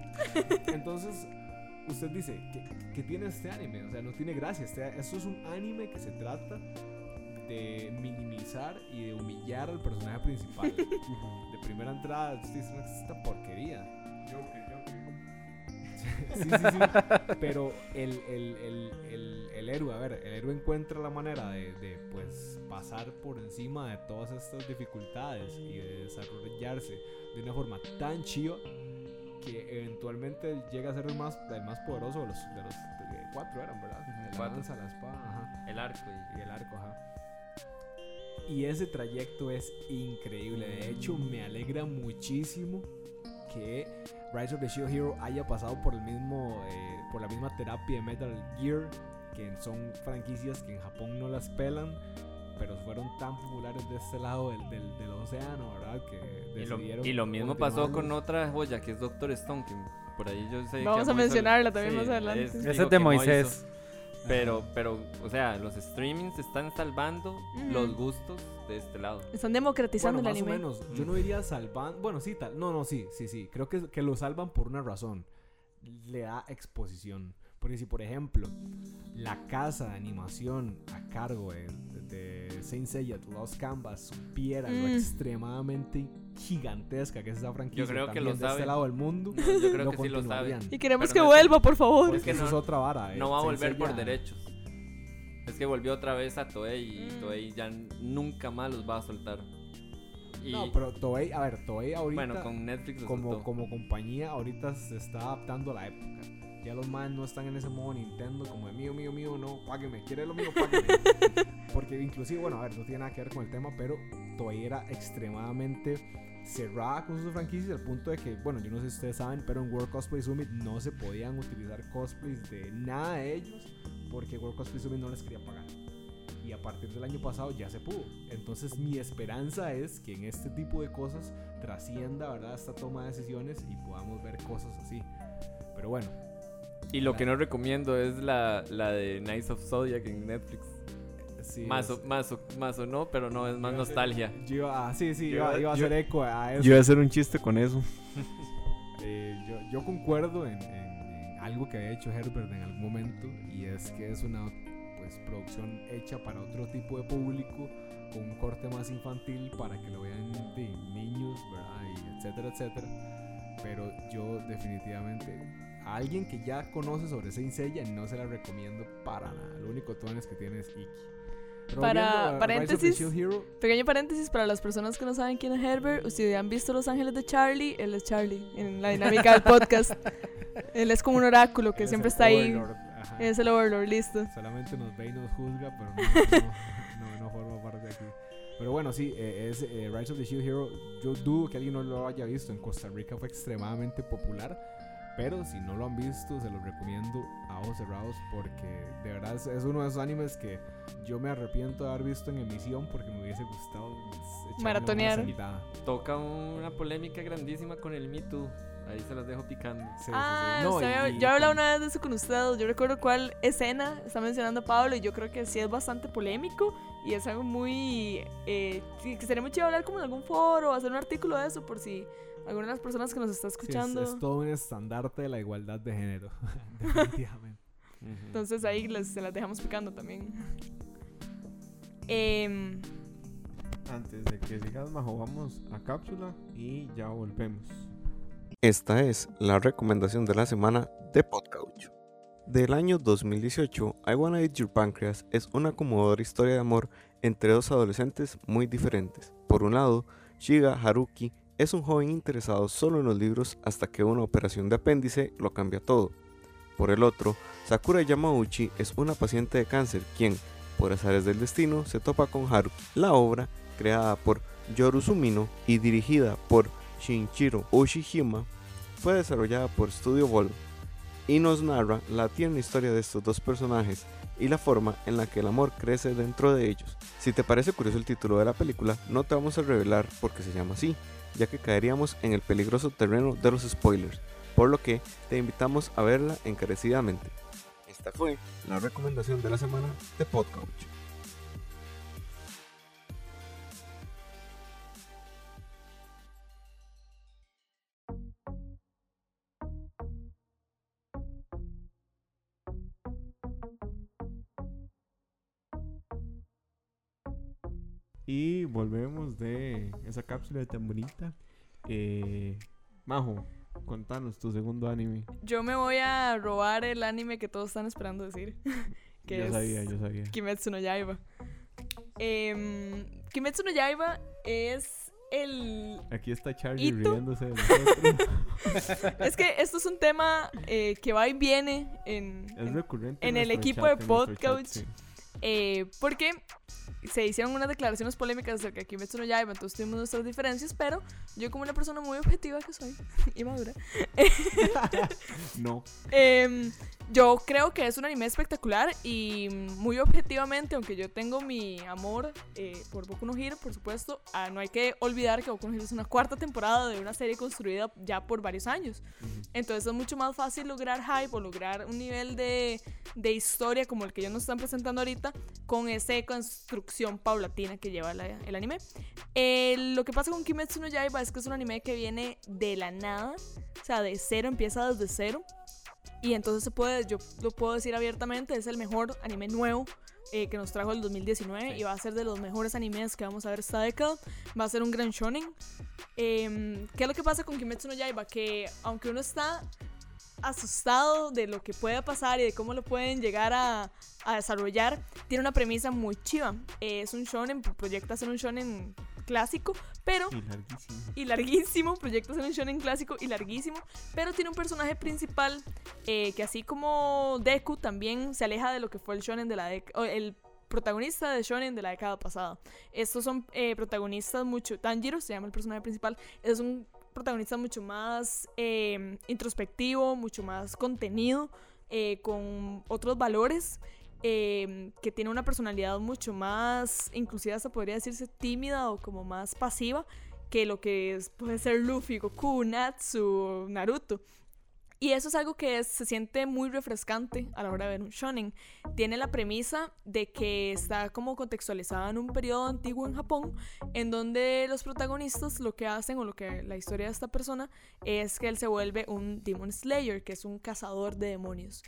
Entonces, usted dice, ¿qué, qué tiene este anime? O sea, no tiene gracia. Este, esto es un anime que se trata de minimizar y de humillar al personaje principal. de primera entrada, dice, "No, esta porquería. sí, sí, sí. Pero el, el, el, el, el héroe, a ver, el héroe encuentra la manera de, de, pues pasar por encima de todas estas dificultades y de desarrollarse de una forma tan chiva que eventualmente llega a ser el más, el más poderoso de los, de los de cuatro eran, ¿verdad? De la cuatro. lanza, la espada, ajá. El arco y... Y el arco, ajá. Y ese trayecto es increíble. De hecho, me alegra muchísimo que Rise of the Shield Hero haya pasado por el mismo, eh, por la misma terapia de Metal Gear, que son franquicias que en Japón no las pelan, pero fueron tan populares de este lado del, del, del océano, ¿verdad? Que Y lo, decidieron y lo mismo pasó con otra joya que es Doctor Stone, que por ahí yo sé que Vamos a mencionarla también más adelante. es- Ese es de Moisés. Pero, pero, o sea, los streamings están salvando Ujú. los gustos de este lado. Están democratizando Bueno, el más anime. o menos. Yo no diría salvan. Bueno, sí, tal. No, no, sí, sí, sí. Creo que, que lo salvan por una razón. Le da exposición. Porque si, por ejemplo, la casa de animación a cargo de, de Saint Seiya, Lost Canvas, supiera lo Mm. extremadamente gigantesca que es esa franquicia Yo creo que también lo de este lado del mundo, No, yo creo lo que sí lo saben. Y queremos Pero que no vuelva, por favor. Es Porque que eso no- es otra vara. eh. No va a volver por derechos. Es que volvió otra vez a Toei y Mm. Toei ya nunca más los va a soltar. Y No, pero Toei, a ver, Toei ahorita. bueno, con Netflix lo como, soltó. como compañía ahorita se está adaptando a la época. Ya los más no están en ese modo Nintendo como de mío, mío, mío, no, págueme, quiere lo mío, págueme. Porque inclusive, bueno, a ver, no tiene nada que ver con el tema, pero Toei era extremadamente cerrada con sus franquicias al punto de que, bueno, yo no sé si ustedes saben, pero en World Cosplay Summit no se podían utilizar cosplays de nada de ellos porque World Cosplay Summit no les quería pagar. Y a partir del año pasado ya se pudo. Entonces mi esperanza es que en este tipo de cosas trascienda, ¿verdad? Esta toma de decisiones y podamos ver cosas así. Pero bueno, Y lo que no recomiendo es la, la de Knights of Zodiac en Netflix. sí. más, o, más, o, más o no, pero no, es más ser- nostalgia. Yo iba, ah, sí, sí, Yo iba, iba- a yo- hacer eco a eso. Yo iba a hacer un chiste con eso. Eh, yo, yo concuerdo en, en- en algo que había hecho Herbert en algún momento y es que es una pues, producción hecha para otro tipo de público con un corte más infantil para que lo vean de niños, ¿verdad? Y etcétera, etcétera. Pero yo definitivamente a alguien que ya conoce sobre Saint Seiya no se la recomiendo para nada. Lo único es que tiene es Iki. Para paréntesis, Hero, Pequeño paréntesis para las personas que no saben quién es Herbert. Ustedes han visto Los Ángeles de Charlie. Él es Charlie en la dinámica del podcast. Él es como un oráculo que es siempre el está ahí. Overlord, ajá. Es el Overlord, listo. Solamente nos ve y nos juzga, pero no, no, no, no forma parte de aquí. Pero bueno, sí, eh, es eh, Rise of the Shield Hero. Yo dudo que alguien no lo haya visto. En Costa Rica fue extremadamente popular. Pero si no lo han visto, se los recomiendo a ojos cerrados porque de verdad es, es uno de esos animes que yo me arrepiento de haber visto en emisión porque me hubiese gustado Maratonear. Toca una polémica grandísima con el Me Too. Ahí se las dejo picando. Sí, sí, sí. Ah, No, usted y- yo he hablado una vez de eso con usted. Yo recuerdo cuál escena está mencionando Pablo y yo creo que sí es bastante polémico y es algo muy. Eh, que sería muy chido hablar como en algún foro o hacer un artículo de eso por si alguna de las personas que nos está sí, es- escuchando. es, todo un estandarte de la igualdad de género. Definitivamente. Entonces ahí les, se las dejamos picando también. Em, Antes de que sigas, Majo, vamos a cápsula y ya volvemos. Esta es la recomendación de la semana de Podcouch. Del año 2018, I Wanna Eat Your Pancreas es una conmovedora historia de amor entre dos adolescentes muy diferentes. Por un lado, Shiga Haruki es un joven interesado solo en los libros hasta que una operación de apéndice lo cambia todo. Por el otro, Sakura Yamauchi es una paciente de cáncer quien, por azares del destino, se topa con Haruki. La obra, creada por Yoru Sumino y dirigida por Shinjiro Oshihima, fue desarrollada por Studio Volvo y nos narra la tierna historia de estos dos personajes y la forma en la que el amor crece dentro de ellos. Si te parece curioso el título de la película, no te vamos a revelar por qué se llama así, ya que caeríamos en el peligroso terreno de los spoilers, por lo que te invitamos a verla encarecidamente. Esta fue la recomendación de la semana de Podcouch. Y volvemos de esa cápsula tan bonita. Eh, Majo, contanos tu segundo anime. Yo me voy a robar el anime que todos están esperando decir. que yo es sabía, yo sabía. Kimetsu no Yaiba. Em, Kimetsu no Yaiba es el... Aquí está Charlie riéndose de nosotros. Es que esto es un tema eh, que va y viene en, es en- recurrente. en el equipo chat, de podcast. sí. Eh, porque se hicieron unas declaraciones polémicas acerca de Kimetsu no Yaiba, entonces tuvimos nuestras diferencias, pero yo como una persona muy objetiva que soy y madura, No, Em, yo creo que es un anime espectacular y muy objetivamente, aunque yo tengo mi amor eh, por Boku no Hero, por supuesto, ah, no hay que olvidar que Boku no Hero es una cuarta temporada de una serie construida ya por varios años. Entonces es mucho más fácil lograr hype o lograr un nivel de, de historia como el que ellos nos están presentando ahorita con esa construcción paulatina que lleva la- el anime. Eh, lo que pasa con Kimetsu no Yaiba es que es un anime que viene de la nada, o sea, de cero, empieza desde cero. Y entonces se puede, yo lo puedo decir abiertamente, es el mejor anime nuevo eh, que nos trajo el 2019 Sí. y va a ser de los mejores animes que vamos a ver esta década. Va a ser un gran shonen. Em, ¿Qué es lo que pasa con Kimetsu no Yaiba? Que aunque uno está asustado de lo que pueda pasar y de cómo lo pueden llegar a, a desarrollar, tiene una premisa muy chiva. Eh, es un shonen, proyecta ser un shonen clásico, pero y larguísimo. y larguísimo, proyecta un shonen clásico y larguísimo, pero tiene un personaje principal eh, que así como Deku también se aleja de lo que fue el shonen de la década, el protagonista de shonen de la década pasada. Estos son eh, protagonistas mucho, Tanjiro se llama el personaje principal, es un protagonista mucho más eh, introspectivo, mucho más contenido, eh, con otros valores. eh, que tiene una personalidad mucho más, inclusive hasta podría decirse tímida o como más pasiva, que lo que es- puede ser Luffy, Goku, Natsu, Naruto. Y eso es algo que se siente muy refrescante a la hora de ver un shonen. Tiene la premisa de que está como contextualizada en un periodo antiguo en Japón, en donde los protagonistas lo que hacen o lo que la historia de esta persona es que él se vuelve un Demon Slayer, que es un cazador de demonios.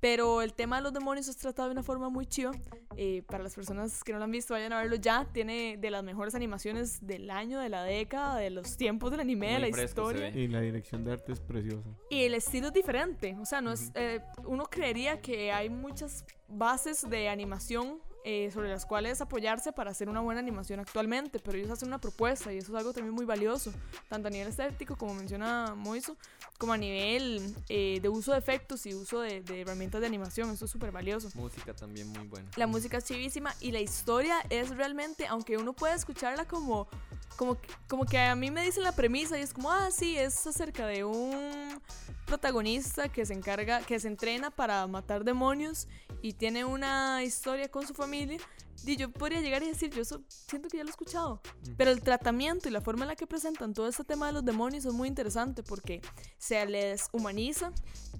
Pero el tema de los demonios es tratado de una forma muy chiva. Eh, para las personas que no lo han visto, vayan a verlo ya. Tiene de las mejores animaciones del año, de la década, de los tiempos del anime, de Muy la fresco se historia. Y la dirección de arte es preciosa. Y el estilo es diferente. O sea, no es, eh, uno creería que hay muchas bases de animación eh, sobre las cuales apoyarse para hacer una buena animación actualmente, pero ellos hacen una propuesta y eso es algo también muy valioso, tanto a nivel estético, como menciona Moiso, como a nivel eh, de uso de efectos y uso de, de herramientas de animación. Eso es súper valioso. Música también muy buena. La música es chivísima y la historia es realmente, aunque uno puede escucharla como, como, como que a mí me dicen la premisa y es como, ah, sí, es acerca de un protagonista que se encarga, que se entrena para matar demonios y tiene una historia con su familia. Y yo podría llegar y decir, yo eso siento que ya lo he escuchado. Pero el tratamiento y la forma en la que presentan todo este tema de los demonios es muy interesante porque se les humaniza.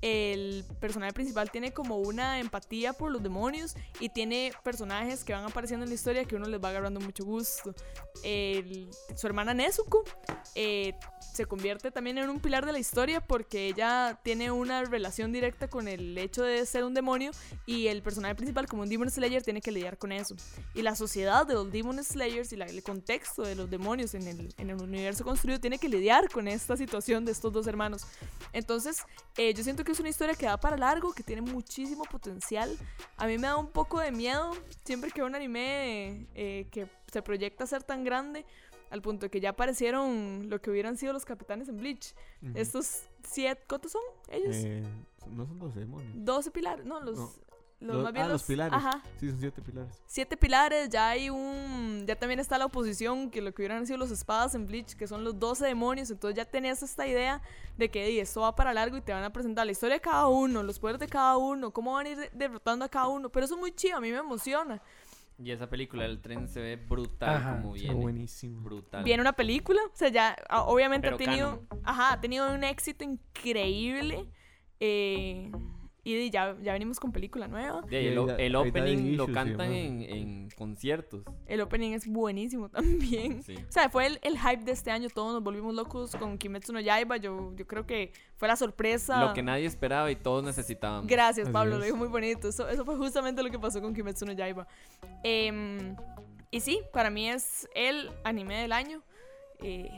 El personaje principal tiene como una empatía por los demonios y tiene personajes que van apareciendo en la historia que uno les va agarrando mucho gusto. El- su hermana Nezuko eh, se convierte también en un pilar de la historia porque ella tiene una relación directa con el hecho de ser un demonio y el personaje principal como un Demon Slayer tiene que lidiar con eso. Y la sociedad de los Demon Slayers y el contexto de los demonios en el, en el universo construido tiene que lidiar con esta situación de estos dos hermanos. Entonces, eh, yo siento que es una historia que da para largo, que tiene muchísimo potencial. A mí me da un poco de miedo siempre que veo un anime eh, que se proyecta a ser tan grande, al punto de que ya aparecieron lo que hubieran sido los capitanes en Bleach. Estos siete, ¿cuántos son ellos? Eh, no son 12 demonios. 12 pilares, no, los... No. Los, Los- más bien ah, los pilares. Ajá, Sí, son 7 pilares. siete pilares, ya hay un... Ya también está la oposición, que lo que hubieran sido los espadas en Bleach, que son los 12 demonios, entonces ya tenías esta idea de que di, esto va para largo y te van a presentar la historia de cada uno, los poderes de cada uno, cómo van a ir de- derrotando a cada uno, pero eso es muy chido, a mí me emociona. Y esa película del tren se ve brutal Ajá, como Está viene. buenísimo. Brutal. Viene una película, o sea, ya obviamente Pero ha tenido... Ajá, ha tenido un éxito increíble. eh, y ya, ya venimos con película nueva. De ahí, el, opening lo cantan en, en conciertos. El opening es buenísimo también. Sí. O sea, fue el, el hype de este año, todos nos volvimos locos con Kimetsu no Yaiba. Yo, yo creo que fue la sorpresa. Lo que nadie esperaba y todos necesitaban. Gracias, Así Pablo, lo es. dijo muy bonito. Eso, eso fue justamente lo que pasó con Kimetsu no Yaiba. Em, y sí, para mí es el anime del año. eh,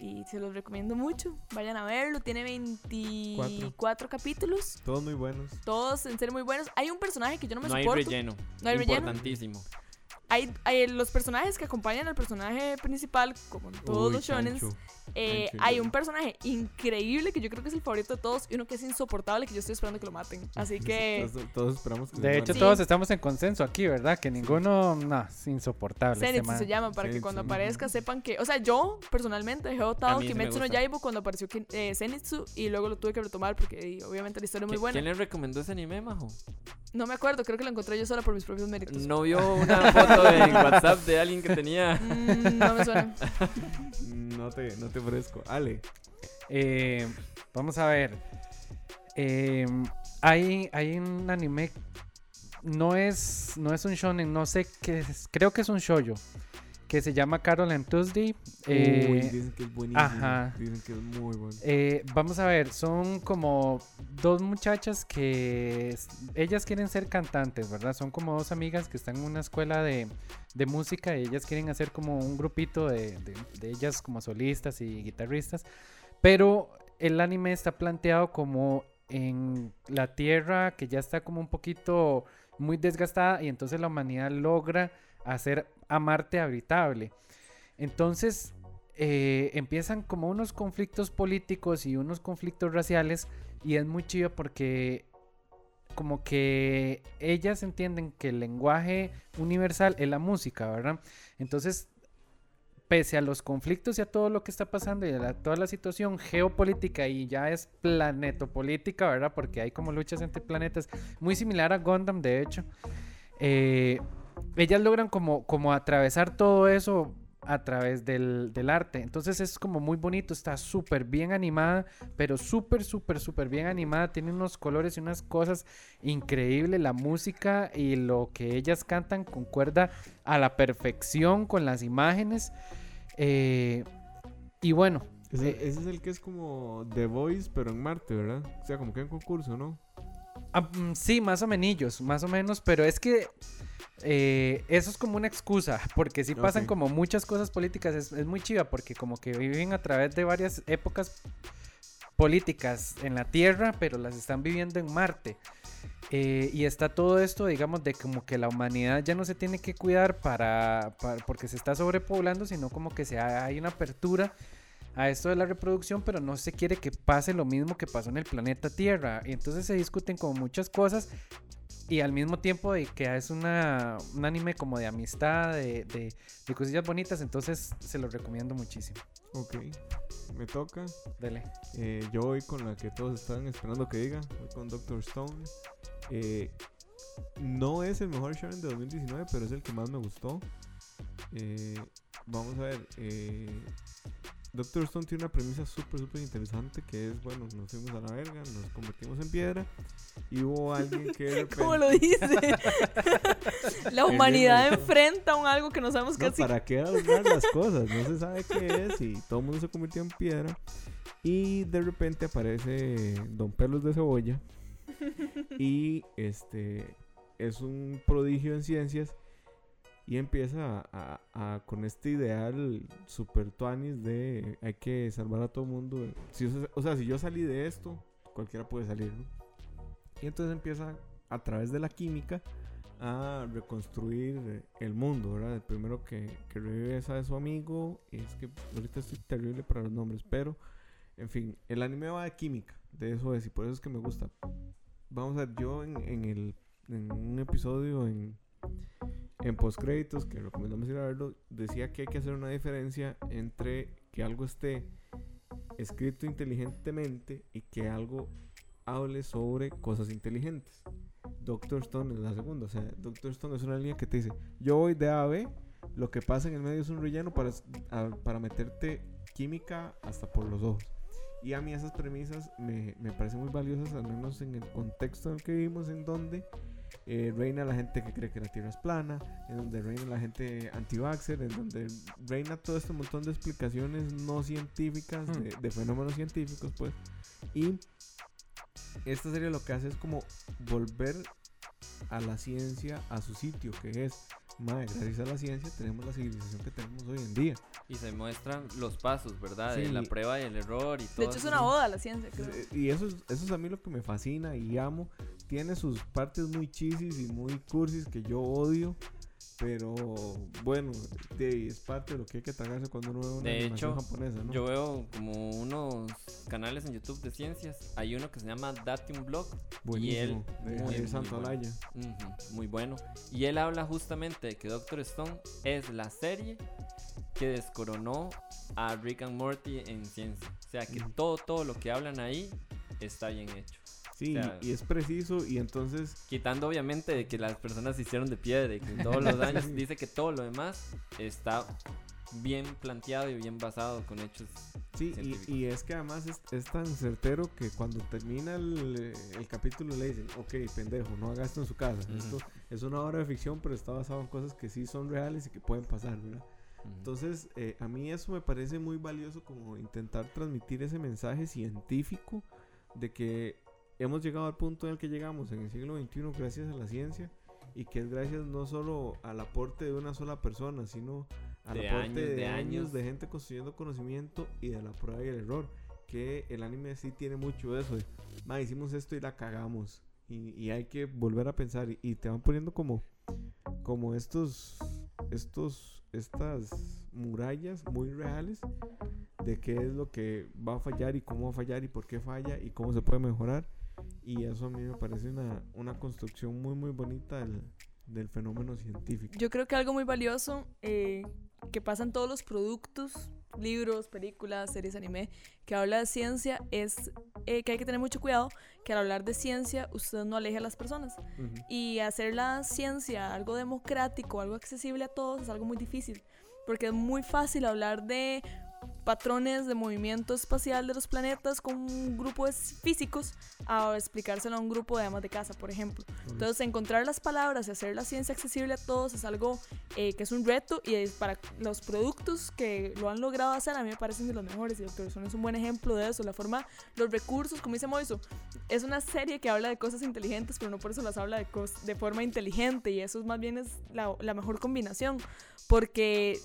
y se los recomiendo mucho. Vayan a verlo. Tiene 24 capítulos. Todos muy buenos. Todos en serio muy buenos. Hay un personaje que yo no me No hay soporto. relleno. No hay relleno. Importantísimo. Hay, hay los personajes que acompañan al personaje principal, como en todos Uy, los shonens. Chancho. eh, hay un personaje increíble que yo creo que es el favorito de todos y uno que es insoportable que yo estoy esperando que lo maten. Así que Todos, todos esperamos que se De hecho. Sí. todos estamos en consenso aquí, ¿verdad? Que ninguno, no, es insoportable. este Zenitsu man. se llama para que cuando aparezca sepan que, o sea, yo personalmente he votado Kimetsu no. Yaiba cuando apareció eh, Zenitsu y luego lo tuve que retomar porque y, obviamente la historia es muy ¿Qui- buena. ¿Quién le recomendó ese anime, Majo? No me acuerdo, creo que lo encontré yo sola por mis propios méritos. ¿No vio una foto en WhatsApp de alguien que tenía? Mm, no me suena. No te, no te ofrezco. Ale. Eh, vamos a ver. Eh, hay, hay un anime. No es, no es un shonen, no sé qué es. Creo que es un shoujo. Que se llama Carol and Tuesday. eh, Uy, dicen que es buenísimo. ajá. Dicen que es muy bueno. Eh, vamos a ver, son como dos muchachas que ellas quieren ser cantantes, ¿verdad? Son como dos amigas que están en una escuela de, de música y ellas quieren hacer como un grupito de, de- de ellas como solistas y guitarristas. Pero el anime está planteado como en la Tierra que ya está como un poquito muy desgastada y entonces la humanidad logra hacer a Marte habitable. Entonces eh, empiezan como unos conflictos políticos y unos conflictos raciales y es muy chido porque como que ellas entienden que el lenguaje universal es la música, ¿verdad? Entonces, pese a los conflictos y a todo lo que está pasando y a toda la situación geopolítica y ya es planetopolítica, ¿verdad? Porque hay como luchas entre planetas, muy similar a Gundam, de hecho. eh, ellas logran como, como atravesar todo eso a través del, del arte. Entonces es como muy bonito, está súper bien animada, pero súper, súper, súper bien animada. Tiene unos colores y unas cosas increíbles. La música y lo que ellas cantan concuerda a la perfección con las imágenes. Eh, y bueno, Ese, eh, ese es el que es como The Voice, pero en Marte, ¿verdad? O sea, como que en concurso, ¿no? Ah, mm, sí, más o menos, más o menos, pero es que eh, eso es como una excusa, porque sí pasan Ok. como muchas cosas políticas, es, es muy chiva, porque como que viven a través de varias épocas políticas en la Tierra, pero las están viviendo en Marte. Eh, y está todo esto, digamos, de como que la humanidad ya no se tiene que cuidar para, para- porque se está sobrepoblando, sino como que se ha- hay una apertura a esto de la reproducción, pero no se quiere que pase lo mismo que pasó en el planeta Tierra. Y entonces se discuten como muchas cosas y al mismo tiempo de que es una, un anime como de amistad, de, de, de cosillas bonitas, entonces se lo recomiendo muchísimo. Ok. Me toca. Dele. Eh, yo voy con la que todos están esperando que diga. Voy con Doctor Stone. Eh, no es el mejor shonen de 2019, pero es el que más me gustó. Eh, vamos a ver. Doctor Stone tiene una premisa súper, súper interesante que es, bueno, nos fuimos a la verga, nos convertimos en piedra y hubo alguien que... repente- ¿Cómo lo dice? la humanidad enfrenta un algo que no sabemos qué No, es. ¿Para qué adornar las cosas? No se sabe qué es y todo el mundo se convirtió en piedra. Y de repente aparece Don Pelos de Cebolla. Y este es un prodigio en ciencias. Y empieza a, a- con este ideal super tuanis de hay que salvar a todo mundo. Si, o sea- si yo salí de esto, cualquiera puede salir, ¿no? Y entonces empieza a través de la química a reconstruir el mundo, ¿verdad? El primero que, que revive es a su amigo. Es que ahorita estoy terrible para los nombres, pero en fin, el anime va de química, de eso es, y por eso es que me gusta. Vamos a ver, yo en, en el, en un episodio en, en postcréditos, que recomendamos ir a verlo, decía que hay que hacer una diferencia entre que algo esté escrito inteligentemente y que algo hable sobre cosas inteligentes. Doctor Stone es la segunda. O sea, Doctor Stone es una línea que te dice, yo voy de A a B, lo que pasa en el medio es un relleno para, para meterte química hasta por los ojos. Y a mí esas premisas me, me parecen muy valiosas, al menos en el contexto en el que vivimos, en donde eh, reina la gente que cree que la Tierra es plana, en donde reina la gente anti-vaxxer, en donde reina todo este montón de explicaciones no científicas, Hmm. de, de fenómenos científicos, pues. Y esta serie lo que hace es como volver a la ciencia a su sitio, que es mae, gracias a la ciencia tenemos la civilización que tenemos hoy en día. Y se muestran los pasos, ¿verdad? De Sí. la prueba y el error y todo. De hecho, es una oda a la ciencia, creo. Y eso es, eso es a mí lo que me fascina y amo. Tiene sus partes muy chisis y muy cursis que yo odio. Pero bueno, de- es parte de lo que hay que tragarse cuando uno ve una De hecho, japonesa, ¿no? Yo veo como unos canales en YouTube de ciencias. Hay uno que se llama Datium Blog. Y él, Buenísimo, de muy, muy Santolaya. Ujú, muy bueno. Y él habla justamente de que Doctor Stone es la serie que descoronó a Rick and Morty en ciencia. O sea que todo, todo lo que hablan ahí está bien hecho. Sí, o sea- y es preciso y entonces Quitando obviamente de que las personas se hicieron de piedra y que todos los años dice que todo lo demás está bien planteado y bien basado con hechos. Sí, y, y es que además es, es tan certero que cuando termina el, el capítulo le dicen, ok, pendejo, no hagas esto en su casa. Ujú. Esto es una obra de ficción, pero está basado en cosas que sí son reales y que pueden pasar, ¿verdad? Ujú. Entonces, eh, a mí eso me parece muy valioso como intentar transmitir ese mensaje científico de que hemos llegado al punto en el que llegamos en el siglo XXI gracias a la ciencia y que es gracias no solo al aporte de una sola persona, sino al De aporte años, de, de años años. de gente construyendo conocimiento y de la prueba y el error. Que el anime sí tiene mucho de eso. De, "Ma, hicimos esto y la cagamos. Y, y hay que volver a pensar. Y, y te van poniendo como, como estos, estos, estas murallas muy reales de qué es lo que va a fallar y cómo va a fallar y por qué falla y cómo se puede mejorar. Y eso a mí me parece una, una construcción muy, muy bonita del, del fenómeno científico. Yo creo que algo muy valioso eh, que pasa en todos los productos, libros, películas, series anime, que habla de ciencia es eh, que hay que tener mucho cuidado que al hablar de ciencia usted no aleje a las personas. Ujú. Y hacer la ciencia algo democrático, algo accesible a todos es algo muy difícil. Porque es muy fácil hablar de patrones de movimiento espacial de los planetas con un grupo de físicos a explicárselo a un grupo de amas de casa, por ejemplo. Entonces, encontrar las palabras y hacer la ciencia accesible a todos es algo eh, que es un reto y es para los productos que lo han logrado hacer, a mí me parecen de los mejores y Doctor Stone es un buen ejemplo de eso. La forma, los recursos, como dice Moiso, es una serie que habla de cosas inteligentes, pero no por eso las habla de, de forma inteligente y eso más bien es la, la mejor combinación. Porque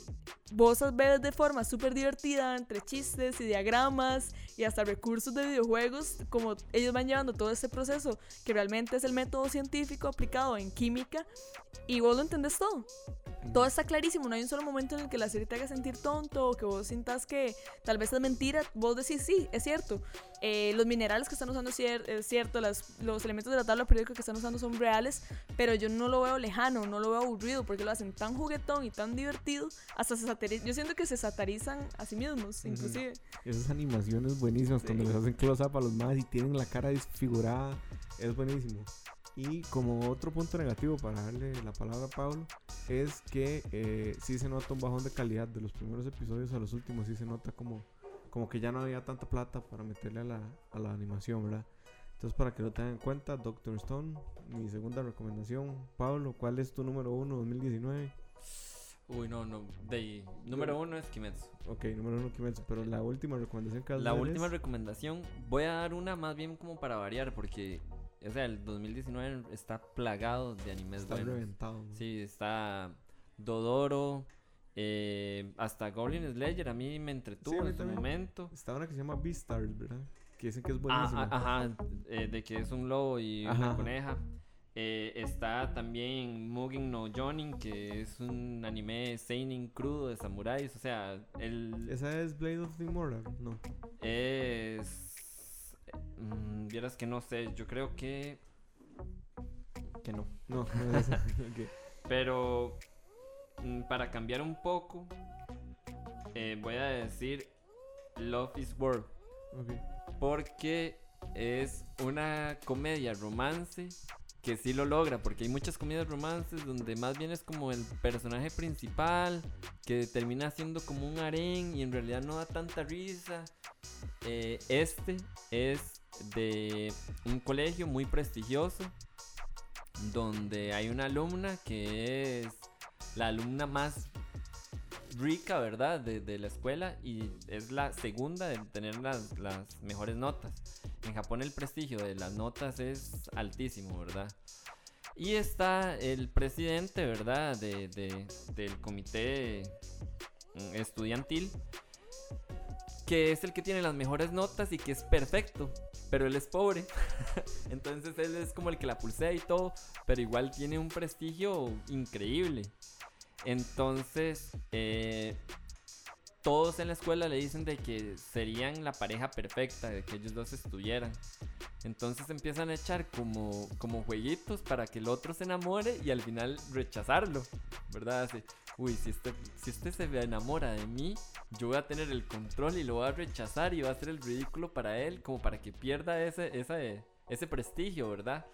vos ves de forma súper divertida entre chistes y diagramas y hasta recursos de videojuegos, como ellos van llevando todo este proceso que realmente es el método científico aplicado en química y vos lo entendés todo. Todo está clarísimo, no hay un solo momento en el que la serie te haga sentir tonto o que vos sientas que tal vez es mentira. Vos decís, sí, es cierto. Eh, los minerales que están usando es cier- es cierto, las- los elementos de la tabla periódica que están usando son reales, pero yo no lo veo lejano, no lo veo aburrido porque lo hacen tan juguetón y tan divertido. Hasta se satirizan, yo siento que se satarizan a sí mismos, inclusive. Esas animaciones buenísimas cuando les hacen close-up a los más y tienen la cara desfigurada. Es buenísimo. Y como otro punto negativo para darle la palabra a Pablo, es que eh, sí se nota un bajón de calidad de los primeros episodios a los últimos. Sí se nota como, como que ya no había tanta plata para meterle a la, a la animación, ¿verdad? Entonces, para que lo tengan en cuenta, Doctor Stone, mi segunda recomendación. Pablo, ¿cuál es tu número uno 2019? Uy, no, no. De, número uno es Kimetsu. Ok, número uno Kimetsu, pero la última recomendación que La última es- recomendación, voy a dar una más bien como para variar, porque, o sea, el 2019 está plagado de animes está buenos. reventado. Sí, está Dodoro, eh, hasta Goblin Slayer, a mí me entretuvo Sí, a mí en su momento. Está una que se llama Beastars, ¿verdad? Que dicen que es buenísima. ajá, eh, de que es un lobo y Ajá, una coneja. Eh, está también Mugen no Jonin, que es un anime seinen crudo de samuráis. O sea, el ¿Esa es Blade of the Immortal? No. es... mm, vieras que no sé, yo creo que... Que no. No, no es esa. Pero mm, para cambiar un poco, eh, voy a decir Love is War. Ok. Porque es una comedia romance que sí lo logra. Porque hay muchas comedias romances donde más bien es como el personaje principal que termina siendo como un harén y en realidad no da tanta risa. Eh, este es de un colegio muy prestigioso donde hay una alumna que es la alumna más rica, ¿verdad? De, de la escuela y es la segunda de tener las, las mejores notas. En Japón el prestigio de las notas es altísimo, ¿verdad? Y está el presidente, ¿verdad? De, de- del comité mm, estudiantil, que es el que tiene las mejores notas y que es perfecto, pero él es pobre. Entonces él es como el que la pulsea y todo, pero igual tiene un prestigio increíble. Entonces, eh, todos en la escuela le dicen de que serían la pareja perfecta, de que ellos dos estuvieran. Entonces empiezan a echar como, como jueguitos para que el otro se enamore y al final rechazarlo, ¿verdad? Así, uy, si este, si este se enamora de mí, yo voy a tener el control y lo voy a rechazar y va a ser el ridículo para él, como para que pierda ese, ese, ese prestigio, ¿verdad?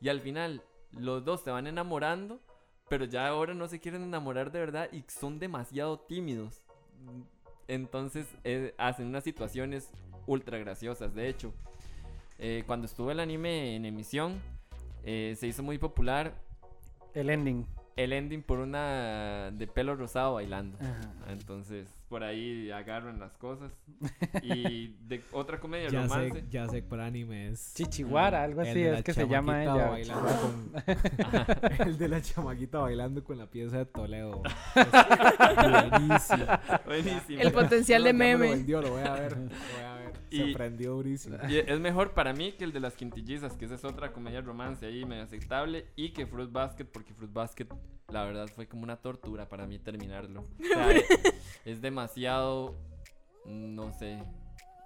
Y al final los dos se van enamorando, pero ya ahora no se quieren enamorar de verdad y son demasiado tímidos. Entonces eh, hacen unas situaciones ultra graciosas. De hecho, eh, cuando estuvo el anime en emisión, eh, se hizo muy popular El ending. El ending por una de pelo rosado bailando. Ajá. Entonces, por ahí agarran las cosas. Y de otra comedia Ya romance. sé, ya sé cuál anime es. Chichihuara, algo así es que se llama ella. bailando con- el de la chamaquita bailando con la pieza de Toledo. Buenísimo. Buenísimo. El potencial de me meme. vendió, lo voy a ver. Lo voy a ver. Se prendió durísimo. Y es mejor para mí que el de las quintillizas, que esa es otra comedia romance ahí medio aceptable. Y que Fruit Basket, porque Fruit Basket, la verdad, fue como una tortura para mí terminarlo. O sea, es demasiado. No sé.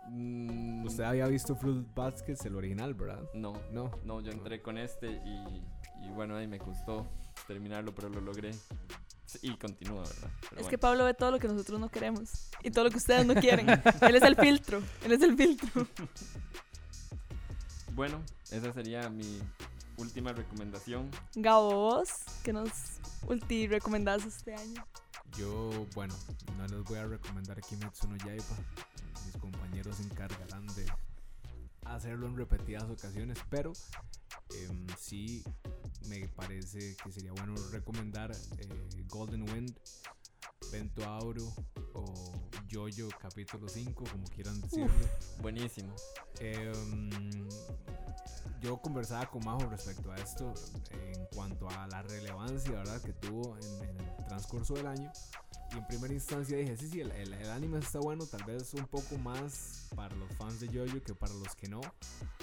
mm, Usted había visto Fruit Baskets, el original, ¿verdad? No, No. no, yo entré con este y, y bueno, ahí me costó terminarlo, pero lo logré. Y continúa, ¿verdad? Pero Es bueno. que Pablo ve todo lo que nosotros no queremos y todo lo que ustedes no quieren. Él es el filtro. Él es el filtro. Bueno, esa sería mi última recomendación. Gabo, vos, que nos ulti recomendás este año. Yo, bueno, no les voy a recomendar Kimetsu no Yaiba. Mis compañeros se encargarán de hacerlo en repetidas ocasiones, pero em, sí me parece que sería bueno recomendar eh, Golden Wind, Vento Auro o Jojo capítulo 5, como quieran decirlo. Buenísimo. Em, yo conversaba con Majo respecto a esto en cuanto a la relevancia ¿verdad? que tuvo en, en el transcurso del año. Y en primera instancia dije, sí, sí, el, el- el anime está bueno, tal vez un poco más para los fans de JoJo que para los que no.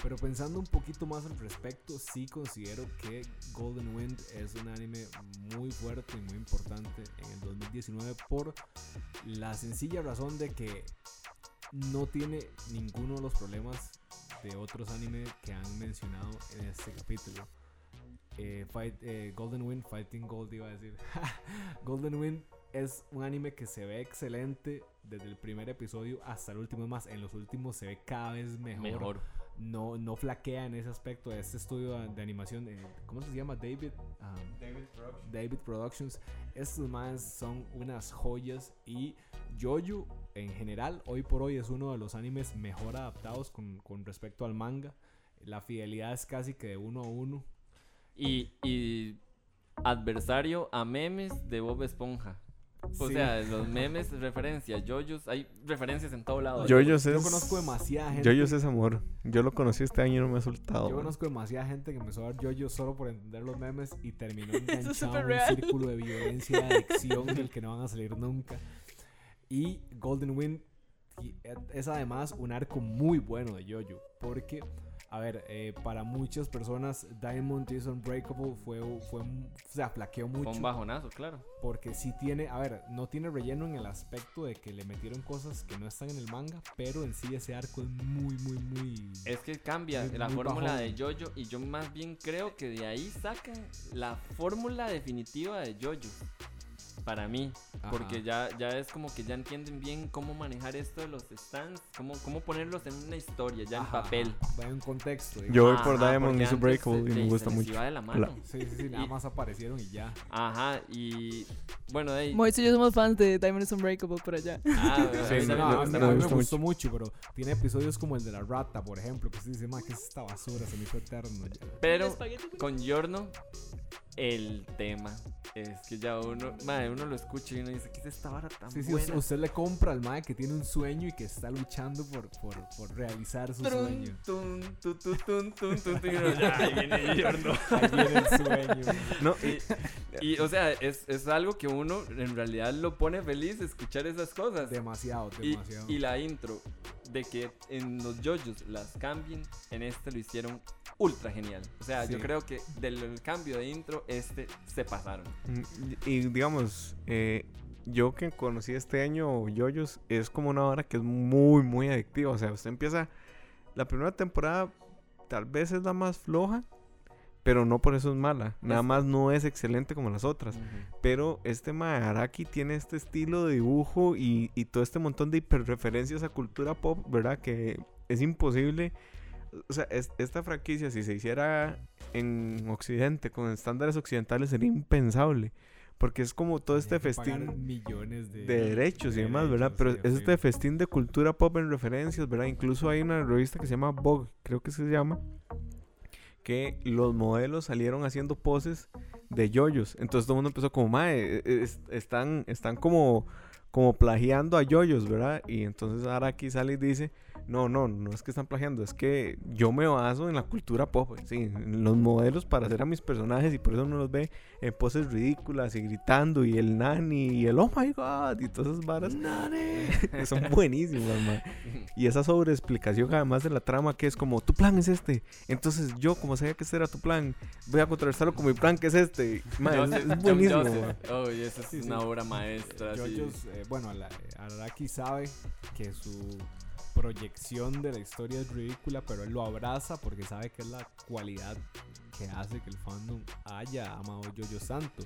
Pero pensando un poquito más al respecto, sí considero que Golden Wind es un anime muy fuerte y muy importante en el 2019 por la sencilla razón de que no tiene ninguno de los problemas de otros animes que han mencionado en este capítulo. Eh, Fight, eh, Golden Wind, Fighting Gold iba a decir. Golden Wind es un anime que se ve excelente desde el primer episodio hasta el último. Más, en los últimos se ve cada vez mejor. Mejor. No, no flaquea en ese aspecto. Este estudio de, de animación, eh, ¿cómo se llama? David. um, David Productions. Estos más son unas joyas y Jojo en general hoy por hoy es uno de los animes mejor adaptados con, con respecto al manga. La fidelidad es casi que de uno a uno. Y, y adversario a memes de Bob Esponja. O Sí. sea, los memes, referencias, yoyos, hay referencias en todo lado. Yoyos Yo es. conozco demasiada gente. Yoyos es amor. Yo lo conocí este año y no me ha soltado. Yo man. conozco demasiada gente que empezó a ver Jojo solo por entender los memes y terminó enganchado en un real. círculo de violencia, de adicción del que no van a salir nunca. Y Golden Wind y es además un arco muy bueno de Jojo, porque, a ver, eh, para muchas personas Diamond is Unbreakable fue, fue, o sea, flaqueó Fue mucho. un bajonazo, claro. Porque sí tiene, a ver, no tiene relleno en el aspecto de que le metieron cosas que no están en el manga, pero en sí ese arco es muy, muy, muy... Es que cambia Muy- la muy fórmula bajón. de Jojo y yo más bien creo que de ahí sacan la fórmula definitiva de Jojo. Para mí, porque ya, ya es como que ya entienden bien cómo manejar esto de los stands, cómo, cómo ponerlos en una historia, ya en Ajá, papel. Va en un contexto. digamos. Yo voy por Ajá, Diamond is se- y me gusta mucho. iba de la mano. Sí, sí, sí, nada más aparecieron y ya. Ajá, y bueno, de ahí. Moisés y yo somos fans de Diamond is Unbreakable por allá. Ah, Sí, no, también me me mucho. gustó mucho, pero tiene episodios como el de la rata, por ejemplo, que se dice, ma, ¿qué es esta basura? Se me hizo eterno ya. Pero con Giorno el tema. Es que ya uno, madre, uno lo escucha y uno dice, ¿qué es esta vara tan Sí, buena? usted, usted le compra al mae que tiene un sueño y que está luchando por, por, por realizar su sueño. Tun, tun, tun, tun, tun, tun, tun, y uno, ya, ahí viene Giorno. Ahí viene el sueño. No, Y, y, o sea, es, es algo que uno en realidad lo pone feliz escuchar esas cosas. Demasiado, Y, demasiado. y la intro de que en los yoyos las cambien, en este lo hicieron ultra genial. O sea, yo Sí. creo que del cambio de intro, este se pasaron. Mm, Y digamos, eh, yo que conocí este año Yoyos, es como una hora que es muy, muy adictiva. O sea, usted empieza. La primera temporada tal vez es la más floja, pero no por eso es mala. Nada más no es excelente como las otras. Pero este Mae Araki tiene este estilo de dibujo y, y todo este montón de hiperreferencias a cultura pop, ¿verdad? Que es imposible. O sea, es- esta franquicia, si se hiciera en Occidente, con estándares occidentales, sería impensable. Porque es como todo este festín millones de, de derechos y demás, ¿verdad? Pero sí, es sí. este festín de cultura pop en referencias, ¿verdad? Incluso hay una revista que se llama Vogue, creo que se llama, que los modelos salieron haciendo poses de yoyos. Entonces todo el mundo empezó como, mae, e- es- están, están como, como plagiando a yoyos, ¿verdad? Y entonces ahora aquí sale y dice, no, no, no es que están plagiando, es que yo me baso en la cultura pop, sí, en los modelos para hacer a mis personajes y por eso uno los ve en poses ridículas y gritando y el nani y el oh my god y todas esas varas que son buenísimas, man. Y esa sobreexplicación además de la trama que es como, tu plan es este, entonces yo como sabía que ese era tu plan, voy a contrarrestarlo con mi plan que es este. Man, es- Joseph- es, John buenísimo. Man. Oh, y esa es Sí, sí. una obra maestra. sí. Yoyos, eh, bueno, Araraki sabe que su proyección de la historia es ridícula, pero él lo abraza porque sabe que es la cualidad que hace que el fandom haya amado Yoyo Santo.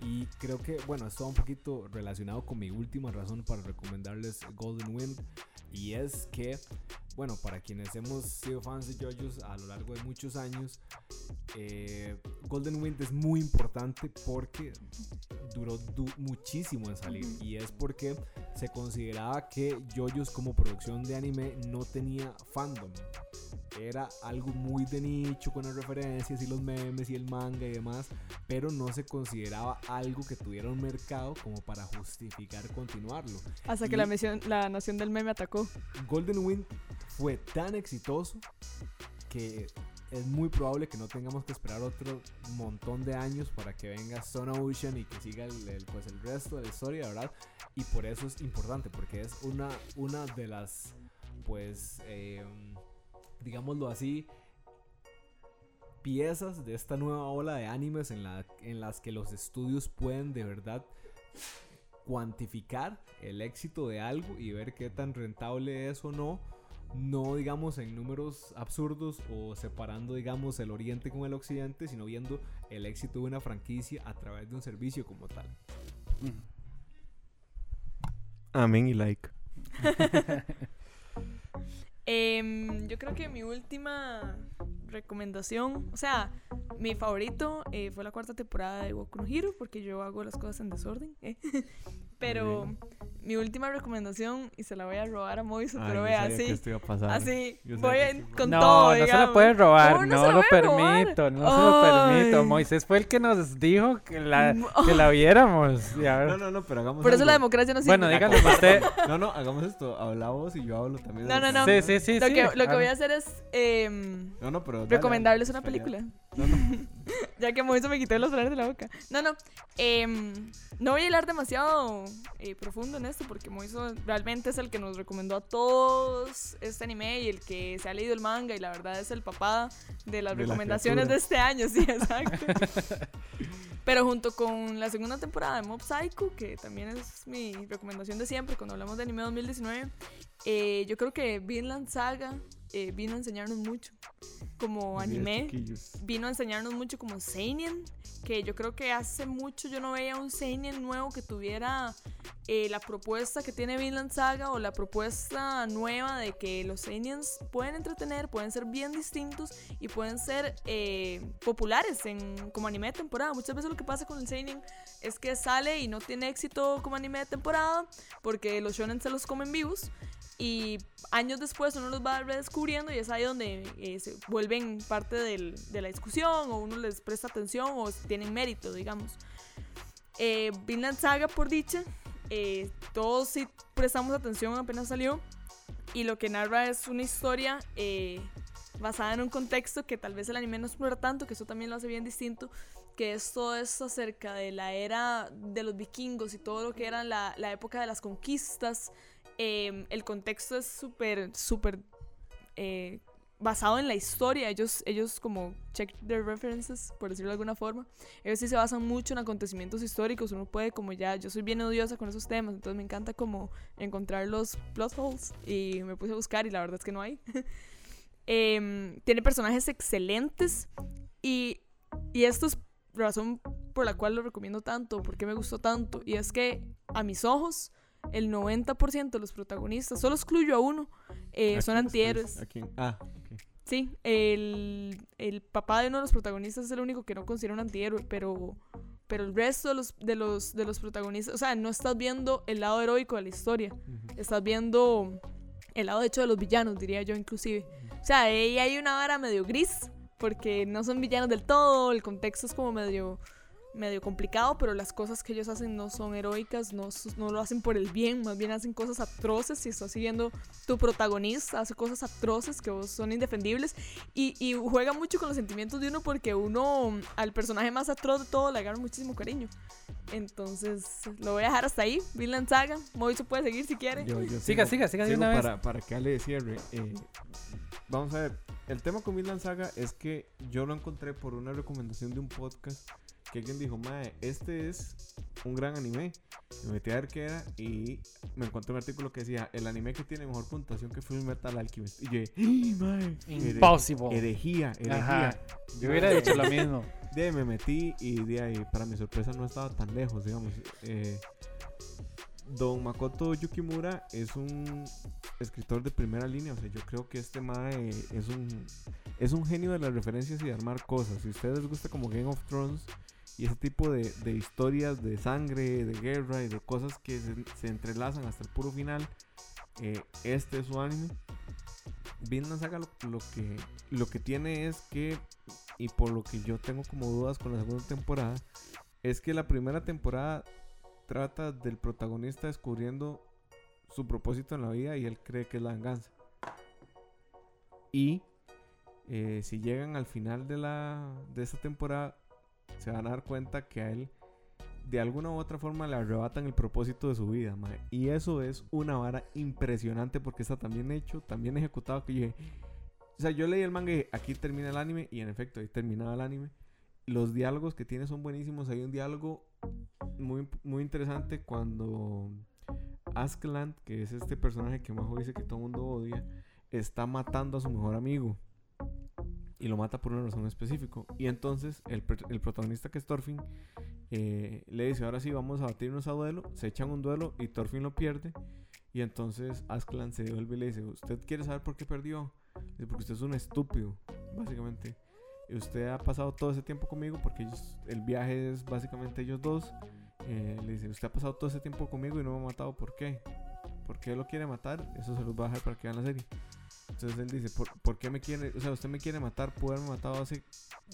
Y creo que, bueno, esto va un poquito relacionado con mi última razón para recomendarles Golden Wind. Y es que, bueno, para quienes hemos sido fans de JoJo's a lo largo de muchos años, eh, Golden Wind es muy importante porque duró du- muchísimo en salir. Y es porque se consideraba que JoJo's como producción de anime no tenía fandom. Era algo muy de nicho con las referencias y los memes y el manga y demás, pero no se consideraba algo que tuviera un mercado como para justificar continuarlo. Hasta que la, misión, la nación del meme atacó. Golden Wind fue tan exitoso que es muy probable que no tengamos que esperar otro montón de años para que venga Stone Ocean y que siga el, el, pues el resto de la historia, ¿verdad? Y por eso es importante, porque es una, una de las, pues, eh, digámoslo así, piezas de esta nueva ola de animes en, la, en las que los estudios pueden de verdad cuantificar el éxito de algo y ver qué tan rentable es o no. No digamos en números absurdos o separando digamos el oriente con el occidente, sino viendo el éxito de una franquicia a través de un servicio como tal. Amén y like. Em, yo creo que mi última recomendación, o sea, mi favorito eh, fue la cuarta temporada de Boku no Hero, porque yo hago las cosas en desorden. ¿eh? Pero mi última recomendación, y se la voy a robar a Moiso, pero vea, sabía que así, esto iba a pasar. así, voy a con No, todo, no se digamos. lo puede robar, ¿Cómo no no, se lo lo puede robar? permito, no se lo permito. Moisés fue el que nos dijo que la, que la viéramos. No, no, no, pero hagamos Por eso la democracia no sirve. bueno, dígale usted. No, no, hagamos esto. Habla vos y yo hablo también. No, no, no. Sí, sí, sí. lo, sí, que, lo que voy a hacer es em, No, no, pero. dale, recomendarles dale. una película. No, no. ya que Moiso me quitó los flores de la boca. No, no. em, no voy a hablar demasiado eh, profundo en esto porque Moiso realmente es el que nos recomendó a todos este anime y el que se ha leído el manga y la verdad es el papá de las De la recomendaciones de este año, sí, exacto. Pero junto con la segunda temporada de Mob Psycho, que también es mi recomendación de siempre cuando hablamos de anime 2019, eh, yo creo que Vinland Saga eh, vino a enseñarnos mucho como anime vino a enseñarnos mucho como Seinen, que yo creo que hace mucho yo no veía un Seinen nuevo que tuviera eh, la propuesta que tiene Vinland Saga o la propuesta nueva de que los Seinens pueden entretener, pueden ser bien distintos y pueden ser eh, populares en, como anime de temporada. Muchas veces lo que pasa con el Seinen es que sale y no tiene éxito como anime de temporada porque los shonen se los comen vivos y años después uno los va redescubriendo y es ahí donde eh, se vuelven parte del- de la discusión o uno les presta atención o tienen mérito, digamos. Eh, Vinland Saga, por dicha, eh, todos sí prestamos atención apenas salió y lo que narra es una historia eh, basada en un contexto que tal vez el anime no explora tanto, que eso también lo hace bien distinto, que es todo esto acerca de la era de los vikingos y todo lo que era la, la época de las conquistas. Eh, el contexto es súper, súper eh, basado en la historia. Ellos, ellos como check their references, por decirlo de alguna forma. Ellos sí se basan mucho en acontecimientos históricos. Uno puede como ya, yo soy bien odiosa con esos temas, entonces me encanta como encontrar los plot holes y me puse a buscar y la verdad es que no hay. Em, tiene personajes excelentes y, y esto es razón por la cual lo recomiendo tanto, porque me gustó tanto. Y es que a mis ojos, el 90% de los protagonistas, solo excluyo a uno, eh, ¿A son antihéroes. ¿A quién? Ah, ok. Sí, el, el papá de uno de los protagonistas es el único que no considera un antihéroe, pero, pero el resto de los, de, los, de los protagonistas, o sea, no estás viendo el lado heroico de la historia, estás viendo el lado de hecho de los villanos, diría yo inclusive. O sea, ahí hay una vara medio gris, porque no son villanos del todo, el contexto es como medio medio complicado, pero las cosas que ellos hacen no son heroicas, no, no lo hacen por el bien, más bien hacen cosas atroces. Si estás siguiendo tu protagonista, hace cosas atroces que son indefendibles y, y juega mucho con los sentimientos de uno porque uno al personaje más atroz de todo le agarra muchísimo cariño. Entonces lo voy a dejar hasta ahí. Vinland Saga, Moiso puede seguir si quiere. Yo- yo Siga, sigo- siga, siga de sigo una vez. para, para que Ale cierre. eh, vamos a ver. El tema con Vinland Saga es que yo lo encontré por una recomendación de un podcast que alguien dijo, Mae, este es un gran anime. Me metí a ver qué era y me encontré un artículo que decía, el anime que tiene mejor puntuación que Full Metal Alchemist. Y yo, dije, ¡Ah, mae! Impossible. Herejía, herejía. Ajá. Yo hubiera dicho lo mismo. De ahí me metí y de ahí, para mi sorpresa, no estaba tan lejos, digamos. Eh, Don Makoto Yukimura es un escritor de primera línea. O sea, yo creo que este Mae es un, es un genio de las referencias y de armar cosas. Si a ustedes les gusta como Game of Thrones y ese tipo de, de historias de sangre, de guerra y de cosas que se, se entrelazan hasta el puro final, eh, este es su anime. Vinland Saga lo, lo que, lo que tiene es que y por lo que yo tengo como dudas con la segunda temporada, es que la primera temporada trata del protagonista descubriendo su propósito en la vida y él cree que es la venganza. Y eh, si llegan al final de, la, de esta temporada, se van a dar cuenta que a él de alguna u otra forma le arrebatan el propósito de su vida. Y eso es una vara impresionante porque está tan bien hecho, tan ejecutado que yo o sea, yo leí el manga y aquí termina el anime. Y en efecto, ahí terminaba el anime. Los diálogos que tiene son buenísimos. Hay un diálogo muy, muy interesante cuando Askeladd, que es este personaje que Majo dice que todo el mundo odia, está matando a su mejor amigo. Y lo mata por una razón específica. Y entonces el, el protagonista que es Thorfinn eh, le dice, ahora sí vamos a batirnos a duelo. Se echan un duelo y Thorfinn lo pierde. Y entonces Askeladd se devuelve y le dice, ¿usted quiere saber por qué perdió? Dice, porque usted es un estúpido, básicamente. Y usted ha pasado todo ese tiempo conmigo porque el viaje es básicamente ellos dos. Eh, le dice, usted ha pasado todo ese tiempo conmigo y no me ha matado, ¿por qué? ¿Por qué lo quiere matar? Eso se los va a dejar para que vean la serie. Entonces él dice, ¿por, por qué me quiere? O sea, usted me quiere matar, pudo haberme matado hace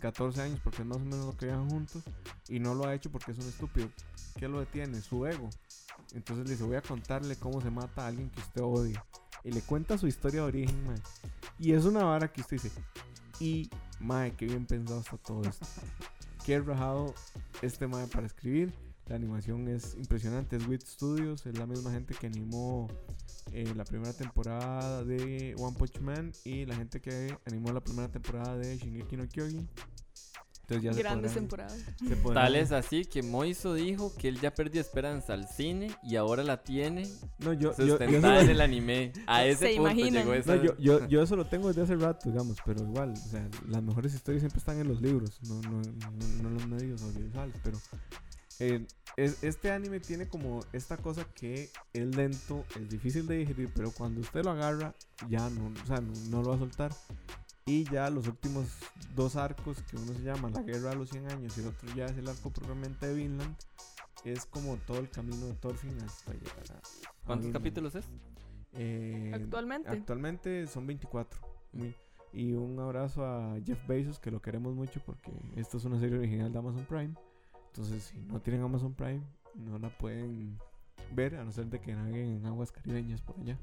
14 años porque es más o menos lo que juntos y no lo ha hecho porque es un estúpido. ¿Qué lo detiene? Su ego. Entonces le dice, voy a contarle cómo se mata a alguien que usted odia. Y le cuenta su historia de origen, mae. Y es una vara que usted dice, y mae, qué bien pensado está todo esto. Qué rajado este mae para escribir. La animación es impresionante. Es Wit Studios, es la misma gente que animó eh, la primera temporada de One Punch Man y la gente que animó la primera temporada de Shingeki no Kyojin. Entonces ya se Grandes podrán- temporadas. se podrán- Tal es así que Moiso dijo que él ya perdió esperanza al cine y ahora la tiene No, yo, yo, yo, sustentada en eso- el anime. A ese Se punto imaginan. llegó esa... no, yo, yo, yo eso lo tengo desde hace rato, digamos, pero igual, o sea, las mejores historias siempre están en los libros, no, no, no, no en los medios audiovisuales, pero eh, es- este anime tiene como esta cosa que es lento, es difícil de digerir, pero cuando usted lo agarra, ya no, o sea, no, no lo va a soltar. Y ya los últimos dos arcos, que uno se llama La Guerra de los 100 Años y el otro ya es el arco propiamente de Vinland, es como todo el camino de Thorfinn hasta llegar a... a ¿Cuántos Vinland. capítulos es? Eh, Actualmente. Actualmente son 24. Muy- y un abrazo a Jeff Bezos, que lo queremos mucho porque esta es una serie original de Amazon Prime. Entonces, si no tienen Amazon Prime, no la pueden ver, a no ser de que naveguen en aguas caribeñas por allá.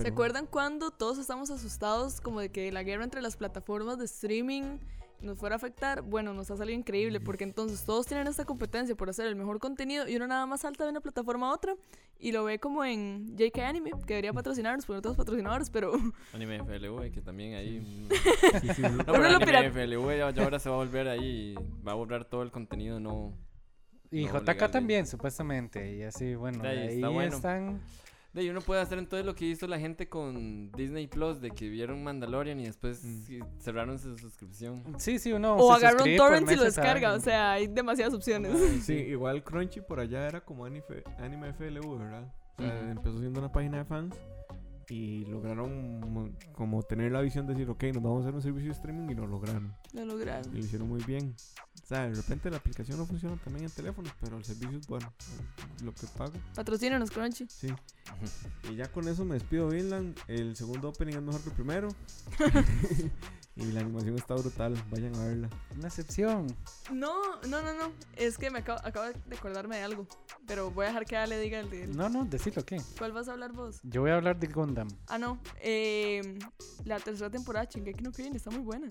¿Se Pero- acuerdan cuando todos estamos asustados como de que la guerra entre las plataformas de streaming nos fuera a afectar? Bueno, nos ha salido increíble porque entonces todos tienen esta competencia por hacer el mejor contenido y uno nada más salta de una plataforma a otra y lo ve como en JK Anime, que debería patrocinarnos, porque no todos patrocinadores, pero Anime FLV, que también ahí. Sí, sí, sí. No, pero lo Anime pirata- FLV ya, ya ahora se va a volver ahí. y Va a borrar todo el contenido, no. Y No, JK legal también, supuestamente. Y así, bueno, ahí ahí está bueno. están. De ahí uno puede hacer entonces lo que hizo la gente con Disney Plus, de que vieron Mandalorian y después Mm. cerraron su suscripción. Sí, sí, uno. o agarra un torrent y lo descarga, o sea, hay demasiadas opciones. Sí, igual Crunchy por allá era como Anime, Anime FLV, ¿verdad? O sea, empezó siendo una página de fans y lograron mo- como tener la visión de decir, ok, nos vamos a hacer un servicio de streaming y lo lograron. Lo lograron. Y lo hicieron muy bien. O sea, de repente la aplicación no funciona también en teléfonos, pero el servicio es bueno. Lo que pago, Patrocínanos, Crunchy. sí. Y ya con eso me despido, Vinland. El segundo opening es mejor que el primero. y la animación está brutal, vayan a verla. Una excepción. No, no, no, no. Es que me acabo, acabo de acordarme de algo. Pero voy a dejar que Ale diga el de él. No, no, decirlo, ¿qué? ¿Cuál vas a hablar vos? Yo voy a hablar de Gundam. Ah, no. eh, la tercera temporada Shingeki no Kyojin está muy buena.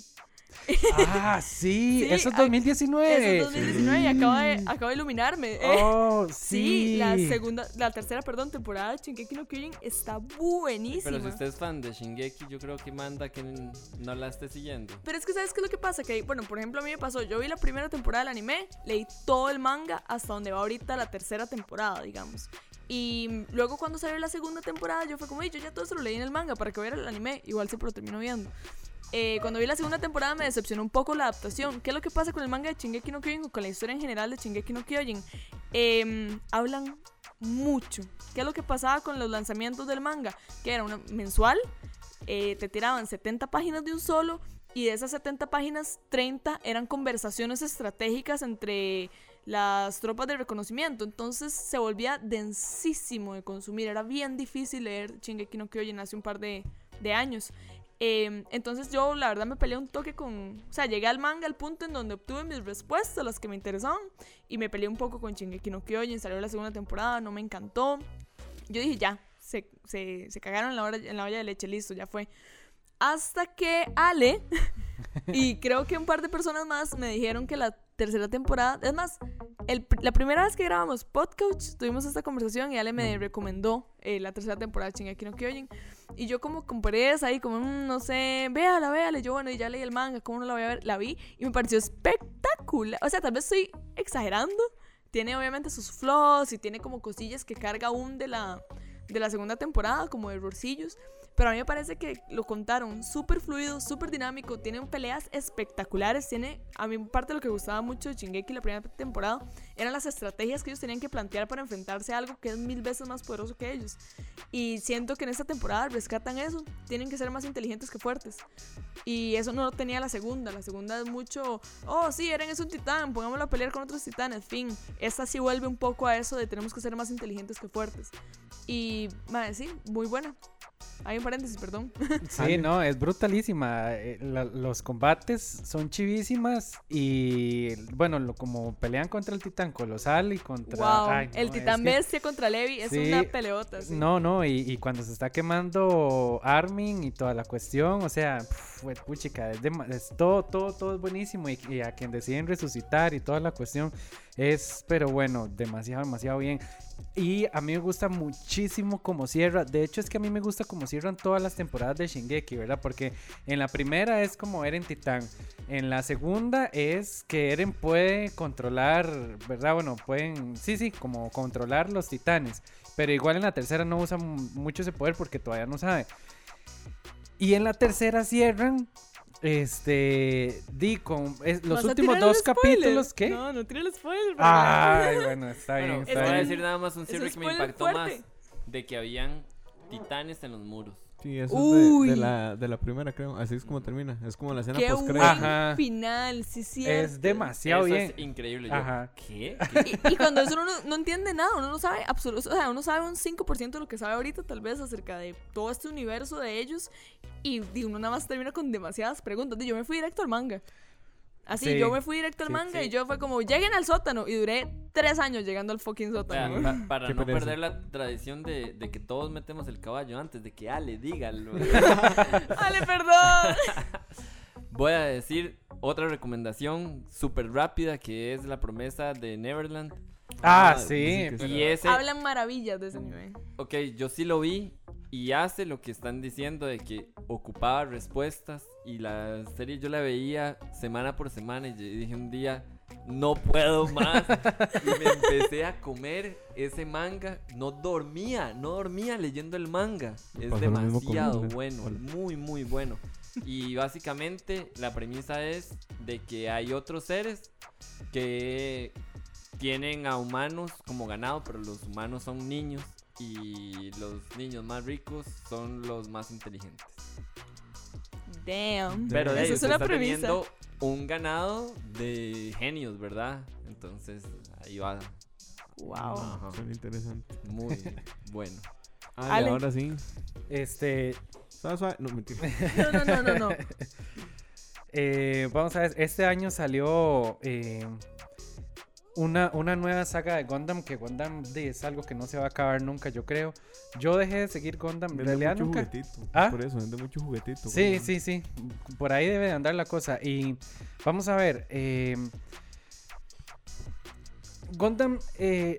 Ah, sí, Sí, eso es ay, 2019. Es 2019 y acaba de, acaba de iluminarme. eh. Oh, sí. sí. la segunda, la tercera, perdón, temporada de Shingeki no Kyojin está buenísima. Pero si usted es fan de Shingeki, yo creo que manda que no la esté siguiendo. Pero es que, ¿sabes qué es lo que pasa? Que, bueno, por ejemplo, a mí me pasó, yo vi la primera temporada del anime, leí todo el manga hasta donde va ahorita la tercera temporada, digamos. Y luego cuando salió la segunda temporada, yo fue como, "Ey, yo ya todo eso lo leí en el manga para que viera el anime, igual siempre lo termino viendo. Eh, cuando vi la segunda temporada me decepcionó un poco la adaptación. ¿Qué es lo que pasa con el manga de Shingeki no Kyojin o con la historia en general de Shingeki no Kyojin? Em, hablan mucho. ¿Qué es lo que pasaba con los lanzamientos del manga? Que era una mensual, eh, te tiraban 70 páginas de un solo y de esas 70 páginas, 30 eran conversaciones estratégicas entre las tropas de reconocimiento. Entonces se volvía densísimo de consumir. Era bien difícil leer Shingeki no Kyojin hace un par de, de años. Eh, entonces yo la verdad me peleé un toque con... O sea, llegué al manga al punto en donde obtuve mis respuestas, las que me interesaban, y me peleé un poco con Shingeki no Kyojin. Salió la segunda temporada, no me encantó. Yo dije, ya, se, se, se cagaron en la, hora- en la olla de leche, listo, ya fue. Hasta que Ale y creo que un par de personas más me dijeron que la tercera temporada, es más, el la primera vez que grabamos Podcast tuvimos esta conversación y Ale me recomendó eh, la tercera temporada de Shingeki no Kyojin y yo como compré esa ahí como "Mm, no sé, véala, véala, y yo bueno, y ya leí el manga, ¿cómo no la voy a ver? La vi y me pareció espectacular. O sea, tal vez estoy exagerando. Tiene obviamente sus flaws y tiene como cosillas que carga aún de la de la segunda temporada, como errorcillos. Pero a mí me parece que lo contaron súper fluido, súper dinámico. Tienen peleas espectaculares. Tiene, a mí parte lo que gustaba mucho de Shingeki la primera temporada eran las estrategias que ellos tenían que plantear para enfrentarse a algo que es mil veces más poderoso que ellos. Y siento que en esta temporada rescatan eso. Tienen que ser más inteligentes que fuertes. Y eso no lo tenía la segunda. La segunda es mucho, oh sí, Eren es un titán, pongámoslo a pelear con otros titanes. Fin. Esta sí vuelve un poco a eso de tenemos que ser más inteligentes que fuertes. Y, madre, sí, muy buena. Hay un paréntesis, perdón. Sí, no, es brutalísima. eh, la- los combates son chivísimas y bueno, lo, como pelean contra el titán colosal y contra... wow. ay, no, el titán que- bestia contra Levi es Sí, una peleota. sí. No, no, y, y cuando se está quemando Armin y toda la cuestión, o sea, fue puchica, es todo, todo, todo es buenísimo y, y a quien deciden resucitar y toda la cuestión es, pero bueno, demasiado, demasiado bien. Y a mí me gusta muchísimo como cierra. De hecho, es que a mí me gusta como cierran todas las temporadas de Shingeki, ¿verdad? Porque en la primera es como Eren Titán. En la segunda es que Eren puede controlar, ¿verdad? Bueno, pueden, sí, sí, como controlar los titanes. Pero igual en la tercera no usa mu- mucho ese poder porque todavía no sabe. Y en la tercera cierran. Este. Di con. es- los ¿Vas a últimos dos capítulos. ¿Qué? No, no tire el spoiler. Ay, bueno, está bien. Bueno, está voy a bien. decir nada más un cierre que me impactó fuerte. más. De que habían titanes en los muros. Sí, eso es de, la, de la primera, creo. Así es como termina. Es como la escena Qué post Ajá. final, sí, sí. Es demasiado Eso bien. es increíble. Yo, Ajá. ¿Qué? Y, y cuando eso uno no, no entiende nada, uno no sabe absoluto, o sea, uno sabe un 5% de lo que sabe ahorita tal vez acerca de todo este universo de ellos y, y uno nada más termina con demasiadas preguntas. Yo me fui directo al manga. Así, Sí. yo me fui directo al manga sí. y yo fue como, lleguen al sótano y duré tres años llegando al fucking sótano. Pa- para no pereza. perder la tradición de, de que todos metemos el caballo antes de que Ale dígalo. ¡Ale, perdón! Voy a decir otra recomendación súper rápida que es la promesa de Neverland. Ah, Ah, sí. Y ese, Hablan maravillas de ese anime. ok, yo sí lo vi y hace lo que están diciendo de que ocupaba respuestas y la serie yo la veía semana por semana y dije un día, no puedo más. y me empecé a comer ese manga. No dormía, no dormía leyendo el manga. Es demasiado conmigo. bueno, muy, muy bueno. Y básicamente la premisa es de que hay otros seres que tienen a humanos como ganado, pero los humanos son niños y los niños más ricos son los más inteligentes. Damn. Pero de ellos es una está premisa. teniendo un ganado de genios, ¿verdad? Entonces ahí va. Wow. Ajá. Suena interesante. Muy bueno. Ah, Ale. ahora sí. Este, Suave, suave. No, mentira. No, no, no, no, no. eh, vamos a ver, este año salió eh, una, una nueva saga de Gundam, que Gundam es algo que no se va a acabar nunca, yo creo. Yo dejé de seguir Gundam, en Vende realidad mucho nunca. juguetito. ¿Ah? Por eso, vende mucho juguetito. Sí, sí, sí. Por ahí debe de andar la cosa. Y vamos a ver. eh, Gundam eh,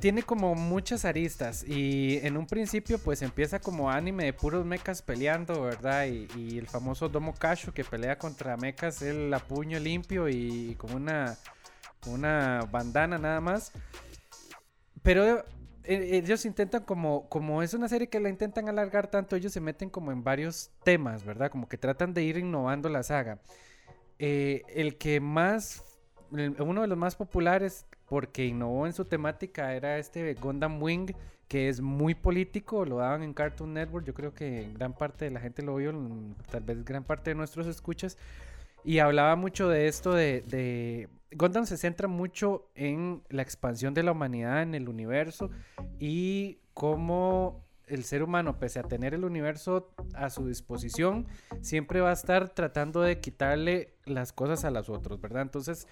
tiene como muchas aristas. Y en un principio, pues empieza como anime de puros mechas peleando, ¿verdad? Y, y el famoso Domo Kasho que pelea contra mechas, él a puño limpio y con una, una bandana nada más. Pero eh, ellos intentan como, como es una serie que la intentan alargar tanto, ellos se meten como en varios temas, ¿verdad? Como que tratan de ir innovando la saga. Eh, el que más, uno de los más populares, porque innovó en su temática, era este Gundam Wing, que es muy político, lo daban en Cartoon Network, yo creo que gran parte de la gente lo vio, tal vez gran parte de nuestros escuchas, y hablaba mucho de esto de, de... Gundam se centra mucho en la expansión de la humanidad en el universo y cómo el ser humano, pese a tener el universo a su disposición, siempre va a estar tratando de quitarle las cosas a los otros, ¿verdad? Entonces,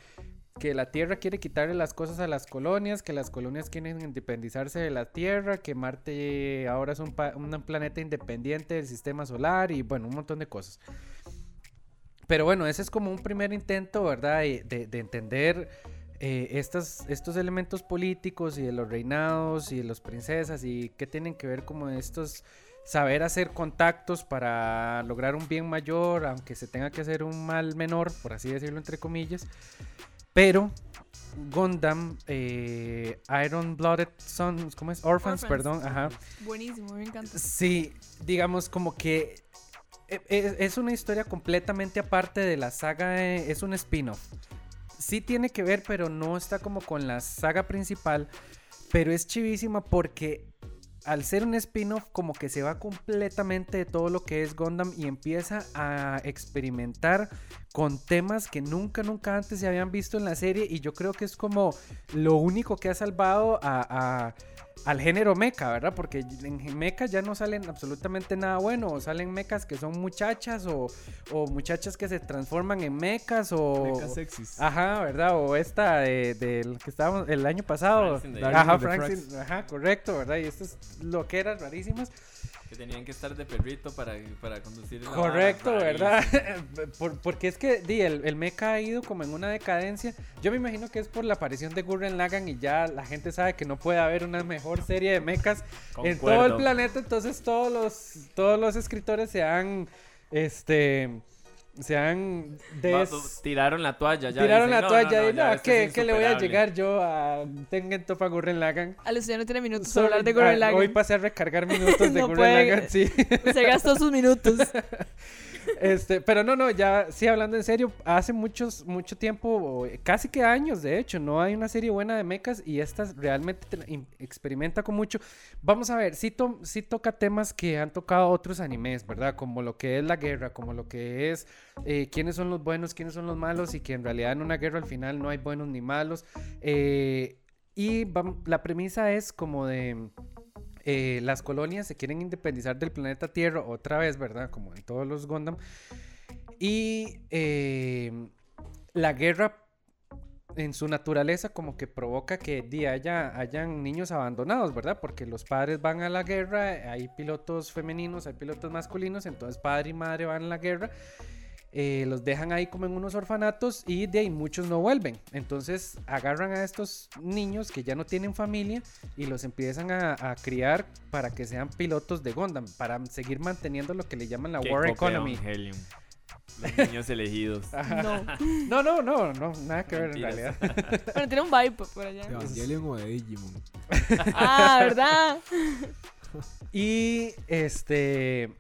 que la Tierra quiere quitarle las cosas a las colonias, que las colonias quieren independizarse de la Tierra, que Marte ahora es un, un planeta independiente del sistema solar y bueno, un montón de cosas. Pero bueno, ese es como un primer intento, ¿verdad? De, de- de entender eh, estas, estos elementos políticos y de los reinados y de las princesas y qué tienen que ver como estos saber hacer contactos para lograr un bien mayor, aunque se tenga que hacer un mal menor, por así decirlo entre comillas. Pero Gundam, eh, Iron Blooded Sons, ¿cómo es? Orphans, Orphans. perdón, ajá. Buenísimo, me encanta. Sí, digamos como que es una historia completamente aparte de la saga, eh, es un spin-off. Sí tiene que ver, pero no está como con la saga principal, pero es chivísima porque al ser un spin-off como que se va completamente de todo lo que es Gundam y empieza a experimentar con temas que nunca, nunca antes se habían visto en la serie y yo creo que es como lo único que ha salvado a, a- al género mecha, ¿verdad? Porque en mecha ya no salen absolutamente nada bueno, o salen mechas que son muchachas o, o muchachas que se transforman en mechas o... Mecas sexys. Ajá, ¿verdad? O esta de- del que estábamos el año pasado. De- Ajá, Fraxin, ajá, correcto, ¿verdad? Y estas lo que eran rarísimas. Que tenían que estar de perrito para, para conducir la Correcto, ¿verdad? Por- porque es que di, el, el mecha ha ido como en una decadencia. Yo me imagino que es por la aparición de Gurren Lagann y ya la gente sabe que no puede haber una mejor serie de mechas en todo el planeta. Entonces todos los, todos los escritores se han, este, se han des... Va- tiraron la toalla ya. Tiraron dicen, la "No, toalla no, y no, esto ¿qué, es qué le voy a insuperable". llegar yo a Tengen Topa Gurren Lagann? Alex ya no tiene minutos Solo- para hablar de Gurren Hoy Lagann. pasé a recargar minutos de No Gurren. Lagann, sí. Se gastó sus minutos. Este, pero no, no, ya sí hablando en serio, hace muchos, mucho tiempo, casi que años, de hecho, no hay una serie buena de mechas y esta realmente te- im- experimenta con mucho. Vamos a ver, sí, to- sí toca temas que han tocado otros animes, ¿verdad? Como lo que es la guerra, como lo que es eh, quiénes son los buenos, quiénes son los malos y que en realidad en una guerra al final no hay buenos ni malos. Eh, y la premisa es como de eh, las colonias se quieren independizar del planeta Tierra otra vez, ¿verdad? Como en todos los Gundam. Y eh, la guerra en su naturaleza como que provoca que di, haya, hayan niños abandonados, ¿verdad? Porque los padres van a la guerra, hay pilotos femeninos, hay pilotos masculinos, entonces padre y madre van a la guerra. Eh, los dejan ahí como en unos orfanatos y de ahí muchos no vuelven. Entonces agarran a estos niños que ya no tienen familia y los empiezan a, a criar para que sean pilotos de Gundam, para seguir manteniendo lo que le llaman la Qué War Economy. Evangelion. Los niños elegidos. Ajá. No. No, no, no, no, nada que ver en realidad. Bueno, tiene un vibe por allá. ¿De Evangelion o de Digimon? Ah, ¿verdad? Y este.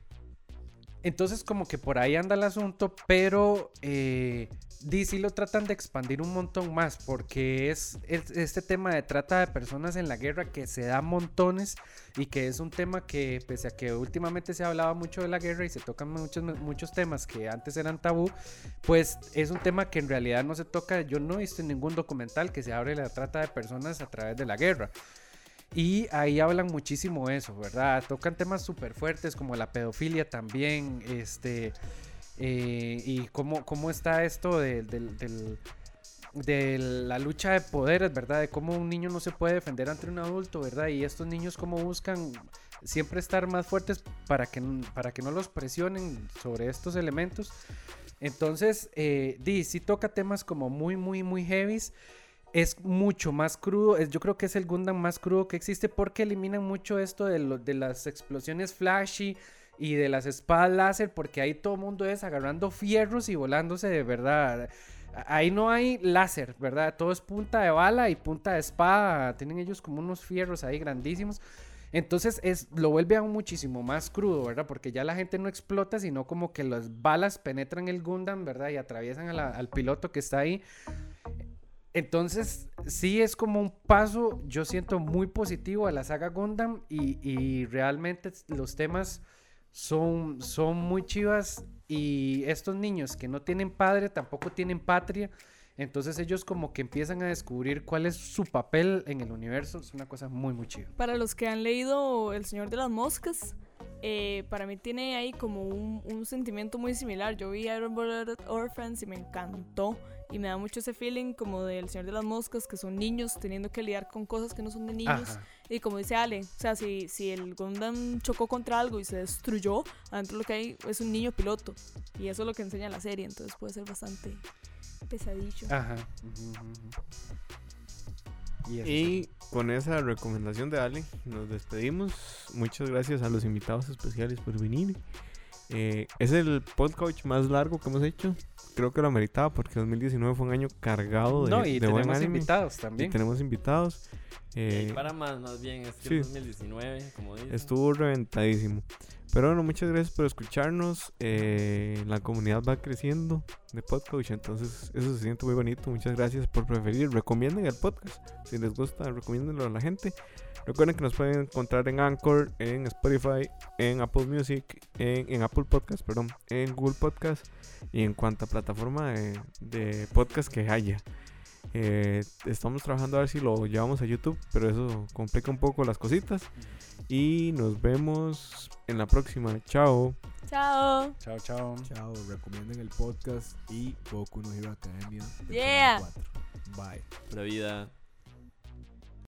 Entonces, como que por ahí anda el asunto, pero eh, DC lo tratan de expandir un montón más, porque es, es- este tema de trata de personas en la guerra que se da montones y que es un tema que, pese a que últimamente se hablaba mucho de la guerra y se tocan muchos, muchos temas que antes eran tabú, pues es un tema que en realidad no se toca. Yo no he visto en ningún documental que se hable la trata de personas a través de la guerra. Y ahí hablan muchísimo eso, ¿verdad? Tocan temas súper fuertes como la pedofilia también, este, eh, y cómo, cómo está esto de, del- del- de la lucha de poderes, ¿verdad? De cómo un niño no se puede defender ante un adulto, ¿verdad? Y estos niños cómo buscan siempre estar más fuertes para que, para que no los presionen sobre estos elementos. Entonces, eh, di, sí toca temas como muy, muy, muy heavies es mucho más crudo. es- yo creo que es el Gundam más crudo que existe porque eliminan mucho esto de, las explosiones flashy y de las espadas láser porque ahí todo el mundo es agarrando fierros y volándose de verdad. Ahí no hay láser, ¿verdad? Todo es punta de bala y punta de espada. Tienen ellos como unos fierros ahí grandísimos. Entonces es, lo vuelve aún muchísimo más crudo, ¿verdad? Porque ya la gente no explota, sino como que las balas penetran el Gundam, ¿verdad? Y atraviesan al piloto que está ahí. Entonces, sí es como un paso, yo siento muy positivo a la saga Gundam y, realmente los temas son, son muy chivas y estos niños que no tienen padre tampoco tienen patria, entonces ellos como que empiezan a descubrir cuál es su papel en el universo, es una cosa muy, muy chiva. Para los que han leído El Señor de las Moscas, eh, para mí tiene ahí como un, un sentimiento muy similar. Yo vi Iron Blooded Orphans y me encantó. Y me da mucho ese feeling como del Señor de las Moscas, que son niños teniendo que lidiar con cosas que no son de niños. Ajá. Y como dice Ale, o sea, si, si el Gundam chocó contra algo y se destruyó, adentro lo que hay es un niño piloto. Y eso es lo que enseña la serie, entonces puede ser bastante pesadillo. Ajá. Y Y con esa recomendación de Ale, nos despedimos. Muchas gracias a los invitados especiales por venir. Eh, es el podcast más largo que hemos hecho. Creo que lo ameritaba porque 2019 fue un año cargado de, No, y de buen tenemos anime. invitados Y también. tenemos invitados. Y Eh, para más, más bien, es que sí. el 2019, como dice. Estuvo reventadísimo. Pero bueno, muchas gracias por escucharnos. Eh, la comunidad va creciendo de podcast, entonces eso se siente muy bonito. Muchas gracias por preferir. Recomienden el podcast. Si les gusta, recomiéndenlo a la gente. Recuerden que nos pueden encontrar en Anchor, en Spotify, en Apple Music, en, en Apple Podcast, perdón, en Google Podcast y en cuanta plataforma de, de podcast que haya. Eh, estamos trabajando a ver si lo llevamos a YouTube, pero eso complica un poco las cositas. Y nos vemos en la próxima. Chao. Chao. Chao, chao. Chao, recomienden el podcast y Boku no Hero Academia. Yeah. 4. Bye. Pura vida.